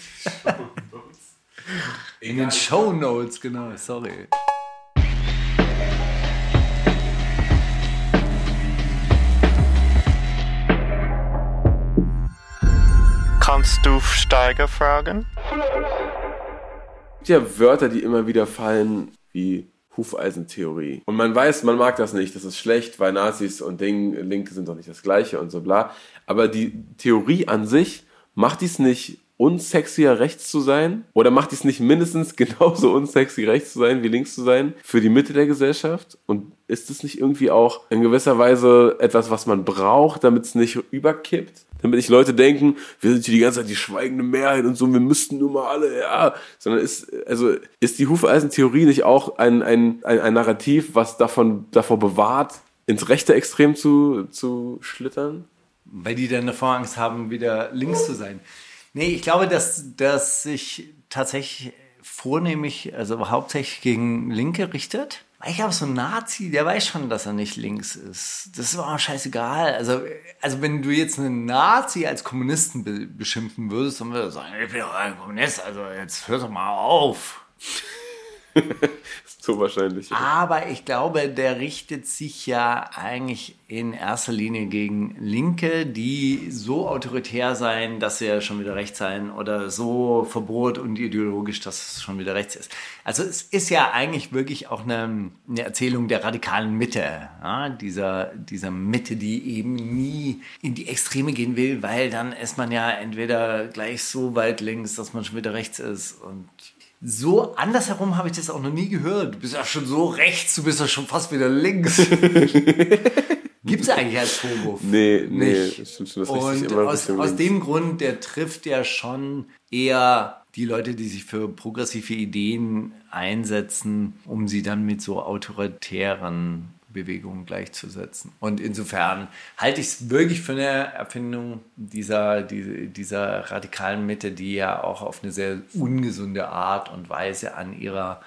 in den Show-Notes, genau, sorry. Kannst du Steiger fragen? gibt ja Wörter, die immer wieder fallen, wie Hufeisentheorie. Und man weiß, man mag das nicht, das ist schlecht, weil Nazis und Ding, Linke sind doch nicht das Gleiche und so bla. Aber die Theorie an sich, macht dies nicht unsexier rechts zu sein? Oder macht dies nicht mindestens genauso unsexy rechts zu sein wie links zu sein für die Mitte der Gesellschaft? Und ist es nicht irgendwie auch in gewisser Weise etwas, was man braucht, damit es nicht überkippt? Damit nicht Leute denken, wir sind hier die ganze Zeit die schweigende Mehrheit und so, wir müssten nur mal alle, ja. Sondern ist, also, ist die Hufeisen-Theorie nicht auch ein, ein, ein, ein Narrativ, was davon, davor bewahrt, ins rechte Extrem zu, zu schlittern? Weil die dann davor Angst haben, wieder links zu sein. Nee, ich glaube, dass, dass sich tatsächlich vornehmlich, also hauptsächlich gegen Linke richtet. Ich glaube, so ein Nazi, der weiß schon, dass er nicht links ist. Das ist aber auch scheißegal. Also, also wenn du jetzt einen Nazi als Kommunisten be beschimpfen würdest, dann würde er sagen, ich bin doch ein Kommunist, also jetzt hör doch mal auf. So wahrscheinlich. Aber ich glaube, der richtet sich ja eigentlich in erster Linie gegen Linke, die so autoritär sein, dass sie ja schon wieder rechts sein oder so verbot und ideologisch, dass es schon wieder rechts ist. Also es ist ja eigentlich wirklich auch eine, eine Erzählung der radikalen Mitte, ja? dieser, dieser Mitte, die eben nie in die Extreme gehen will, weil dann ist man ja entweder gleich so weit links, dass man schon wieder rechts ist und so andersherum habe ich das auch noch nie gehört. Du bist ja schon so rechts, du bist ja schon fast wieder links. Gibt es eigentlich als Vorwurf? Nee, nee, Nicht. das stimmt schon, das Und aus, aus dem Grund, der trifft ja schon eher die Leute, die sich für progressive Ideen einsetzen, um sie dann mit so autoritären Bewegungen gleichzusetzen. Und insofern halte ich es wirklich für eine Erfindung dieser, die- dieser radikalen Mitte, die ja auch auf eine sehr ungesunde Art und Weise an ihrer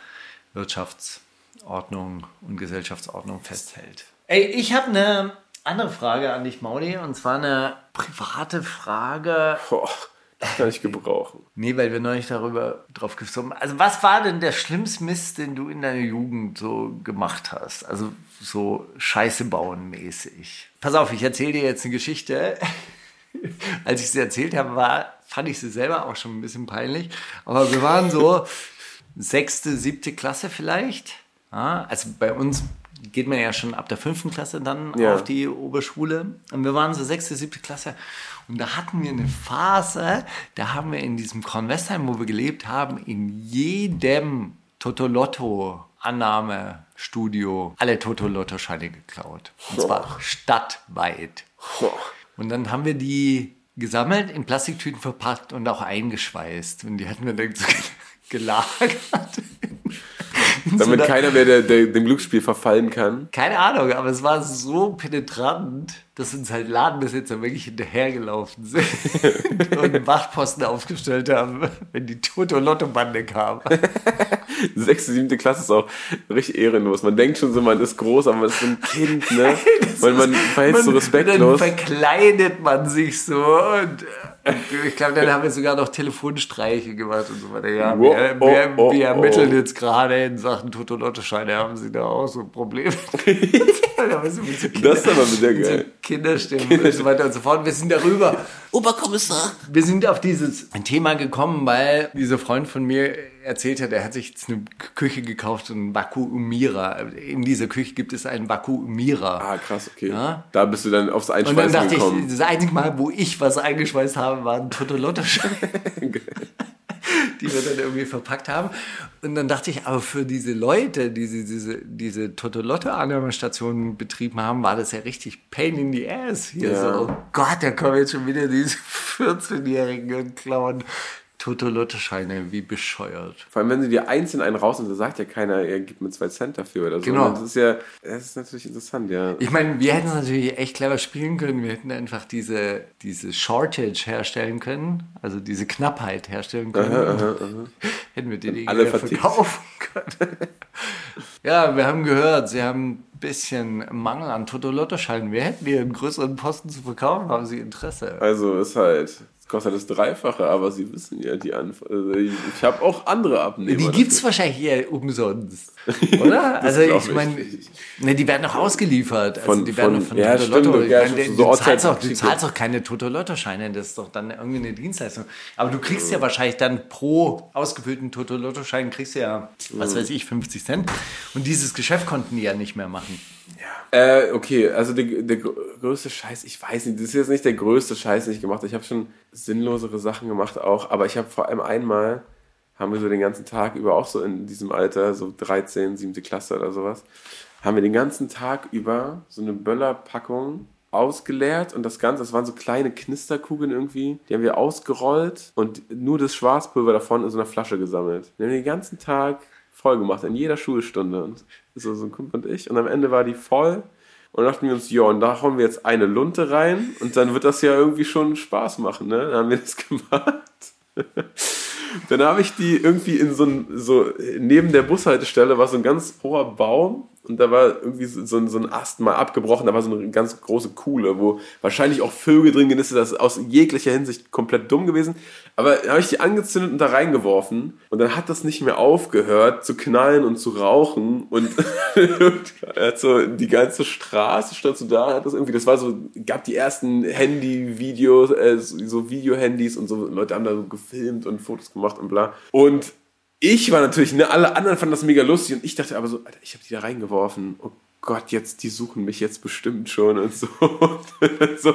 Wirtschaftsordnung und Gesellschaftsordnung festhält. Ey, ich habe eine andere Frage an dich, Mauli, und zwar eine private Frage. Boah, Kann ich gebrauchen. Nee, weil wir neulich darüber drauf gekommen Also, was war denn der schlimmste Mist, den du in deiner Jugend so gemacht hast? Also, so Scheiße bauen mäßig. Pass auf, ich erzähle dir jetzt eine Geschichte. Als ich sie erzählt habe, war, fand ich sie selber auch schon ein bisschen peinlich. Aber wir waren so sechste, siebte Klasse vielleicht. Ja, also bei uns geht man ja schon ab der fünften Klasse dann Ja. auf die Oberschule. Und wir waren so sechste, siebte Klasse. Und da hatten wir eine Phase, da haben wir in diesem Kornwestheim, wo wir gelebt haben, in jedem Totolotto-Annahmestudio alle Totolotto-Scheine geklaut. Und zwar stadtweit. Und dann haben wir die gesammelt, in Plastiktüten verpackt und auch eingeschweißt. Und die hatten wir dann so gelagert. So Damit einer- keiner mehr der, der, dem Glücksspiel verfallen kann. keine Ahnung, aber es war so penetrant, dass uns halt Ladenbesitzer wirklich hinterhergelaufen sind und Wachtposten aufgestellt haben, wenn die Toto-Lotto-Bande kam. Sechste, siebte Klasse ist auch richtig ehrenlos. Man denkt schon so, man ist groß, aber man ist so ein Kind, ne? Weil man verhält so respektlos. Dann verkleidet man sich so und äh, ich glaube, dann haben wir sogar noch Telefonstreiche gemacht und so weiter. Ja, Wow, wir, oh, wir, oh, wir oh. ermitteln jetzt gerade in Sachen Toto-Lotto-Scheine, haben sie da auch so so Kinder- Das ist aber wieder mit so geil. Kinderstimmen und so weiter und so fort. Wir sind darüber. Oberkommissar. Wir sind auf dieses Thema gekommen, weil dieser Freund von mir erzählt hat, er hat sich jetzt eine Küche gekauft, einen Vakuumierer. In dieser Küche gibt es einen Vakuumierer. Ah, krass, okay. Ja. Da bist du dann aufs Und dann Einschweißen dachte gekommen. ich, das einzige Mal, wo ich was eingeschweißt habe, waren Totolotto-Scheine, die wir dann irgendwie verpackt haben. Und dann dachte ich, aber für diese Leute, die diese, diese, diese Totolotto-Annahmestationen betrieben haben, war das ja richtig pain in the ass. Hier Ja. so, oh Gott, da kommen jetzt schon wieder diese 14-Jährigen und klauen Totolotto-Scheine, wie bescheuert. Vor allem, wenn sie dir einzeln einen raus und da sagt ja keiner, er gibt mir zwei Cent dafür oder so. Genau. Das ist ja, das ist natürlich interessant, ja. Ich meine, wir hätten es natürlich echt clever spielen können. Wir hätten einfach diese, diese Shortage herstellen können, also diese Knappheit herstellen können. Hätten wir die Alle verkaufen können. ja, wir haben gehört, sie haben ein bisschen Mangel an Totolotto-Scheinen. Wir hätten hier einen größeren Posten zu verkaufen, haben sie Interesse. Also ist halt, kostet das Dreifache, aber sie wissen ja die Anf also ich, ich habe auch andere Abnehmer. Die gibt es wahrscheinlich eher umsonst, oder? also ich ich meine, ne, die werden auch ausgeliefert. Also Von- die werden von- von, ja, Totolotto. stimmt, Ich ja, meine, so du, zahlst auch, du zahlst auch keine Totolotto-Scheine, das ist doch dann irgendwie eine Dienstleistung. Aber du kriegst ja wahrscheinlich dann pro ausgefüllten Totolotto-Schein kriegst du ja, was weiß ich, 50 Cent. Und dieses Geschäft konnten die ja nicht mehr machen. Äh, okay, also der, der gr- größte Scheiß, ich weiß nicht, das ist jetzt nicht der größte Scheiß, den ich gemacht habe. Ich habe schon sinnlosere Sachen gemacht auch, aber ich habe vor allem einmal, haben wir so den ganzen Tag über, auch so in diesem Alter, so 13, 7. Klasse oder sowas, haben wir den ganzen Tag über so eine Böllerpackung ausgeleert und das Ganze, das waren so kleine Knisterkugeln irgendwie, die haben wir ausgerollt und nur das Schwarzpulver davon in so einer Flasche gesammelt. Wir haben den ganzen Tag voll gemacht, in jeder Schulstunde. Und so, so ein Kumpel und ich. Und am Ende war die voll. Und dachten wir uns, ja, und da hauen wir jetzt eine Lunte rein. Und dann wird das ja irgendwie schon Spaß machen, ne? Dann haben wir das gemacht. Dann habe ich die irgendwie in so ein, so, neben der Bushaltestelle war so ein ganz hoher Baum und da war irgendwie so, so, ein, so ein Ast mal abgebrochen, da war so eine ganz große Kuhle, wo wahrscheinlich auch Vögel drin genistet, das ist aus jeglicher Hinsicht komplett dumm gewesen. Aber da habe ich die angezündet und da reingeworfen und dann hat das nicht mehr aufgehört zu knallen und zu rauchen und so die ganze Straße stand so da, hat das irgendwie, das war so, gab die ersten Handy-Videos, äh, so Video-Handys und so, Leute haben da so gefilmt und Fotos gemacht und bla. Und ich war natürlich, ne, alle anderen fanden das mega lustig und ich dachte aber so, Alter, ich habe die da reingeworfen. Oh Gott, jetzt, die suchen mich jetzt bestimmt schon und so. so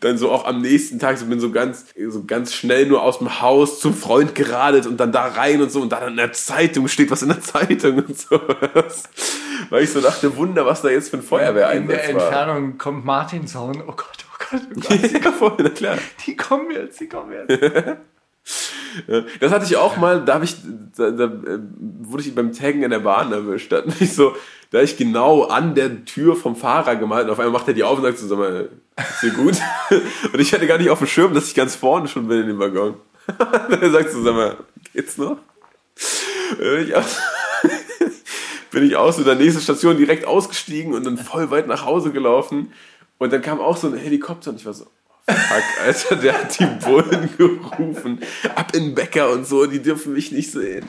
dann so auch am nächsten Tag, so bin so ganz, so ganz schnell nur aus dem Haus zum Freund geradet und dann da rein und so und dann in der Zeitung steht was in der Zeitung und so. Weil ich so dachte, Wunder, was da jetzt für ein In der Feuerwehreinsatz war. Entfernung kommt Martinshorn. Oh Gott, oh Gott, oh Gott. ja, voll, na klar. Die kommen jetzt, die kommen jetzt. Das hatte ich auch mal, da, hab ich, da, da äh, wurde ich beim Taggen in der Bahn erwischt. Da, mich so, da ich genau an der Tür vom Fahrer gemalt und auf einmal macht er die auf und sagt so, sag mal, ist dir gut? Und ich hatte gar nicht auf dem Schirm, dass ich ganz vorne schon bin in dem Waggon. Er sagt so, sag mal, geht's noch? Dann bin ich aus, bin ich aus so der nächsten Station direkt ausgestiegen und dann voll weit nach Hause gelaufen. Und dann kam auch so ein Helikopter und ich war so, Fuck, Alter, der hat die Bullen gerufen. Ab in den Bäcker und so, die dürfen mich nicht sehen.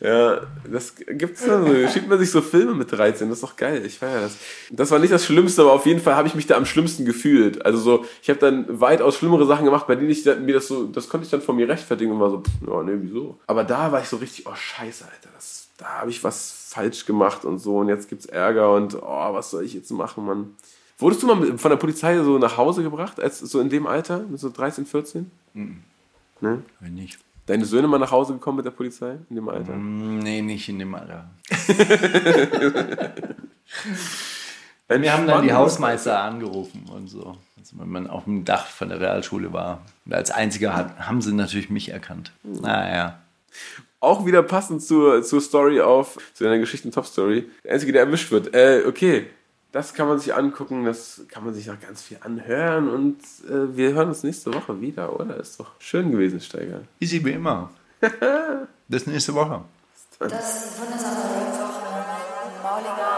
Ja, das gibt's dann so. Schiebt man sich so Filme mit 13, das ist doch geil. Ich feiere das. Das war nicht das Schlimmste, aber auf jeden Fall habe ich mich da am schlimmsten gefühlt. Also so, ich habe dann weitaus schlimmere Sachen gemacht, bei denen ich mir das so, das konnte ich dann von mir rechtfertigen und war so, pff, ja, nee, wieso? Aber da war ich so richtig, oh scheiße, Alter, das, da habe ich was falsch gemacht und so und jetzt gibt's Ärger und oh, was soll ich jetzt machen, Mann? Wurdest du mal von der Polizei so nach Hause gebracht, als so in dem Alter, mit so 13, 14? Ne? Wenn nicht. Deine Söhne mal nach Hause gekommen mit der Polizei in dem Alter? Nee, nicht in dem Alter. Wir haben dann die Hausmeister angerufen und so. Also wenn man auf dem Dach von der Realschule war. Und als einziger hat, haben sie natürlich mich erkannt. Naja. Auch wieder passend zur, zur Story auf, zu deiner Geschichten-Top-Story. Der Einzige, der erwischt wird. Äh, okay, das kann man sich angucken, das kann man sich noch ganz viel anhören und äh, wir hören uns nächste Woche wieder, oder? Ist doch schön gewesen, Steiger. Easy wie immer. Bis nächste Woche. Das wundersame Rap-Woche mit Mauliger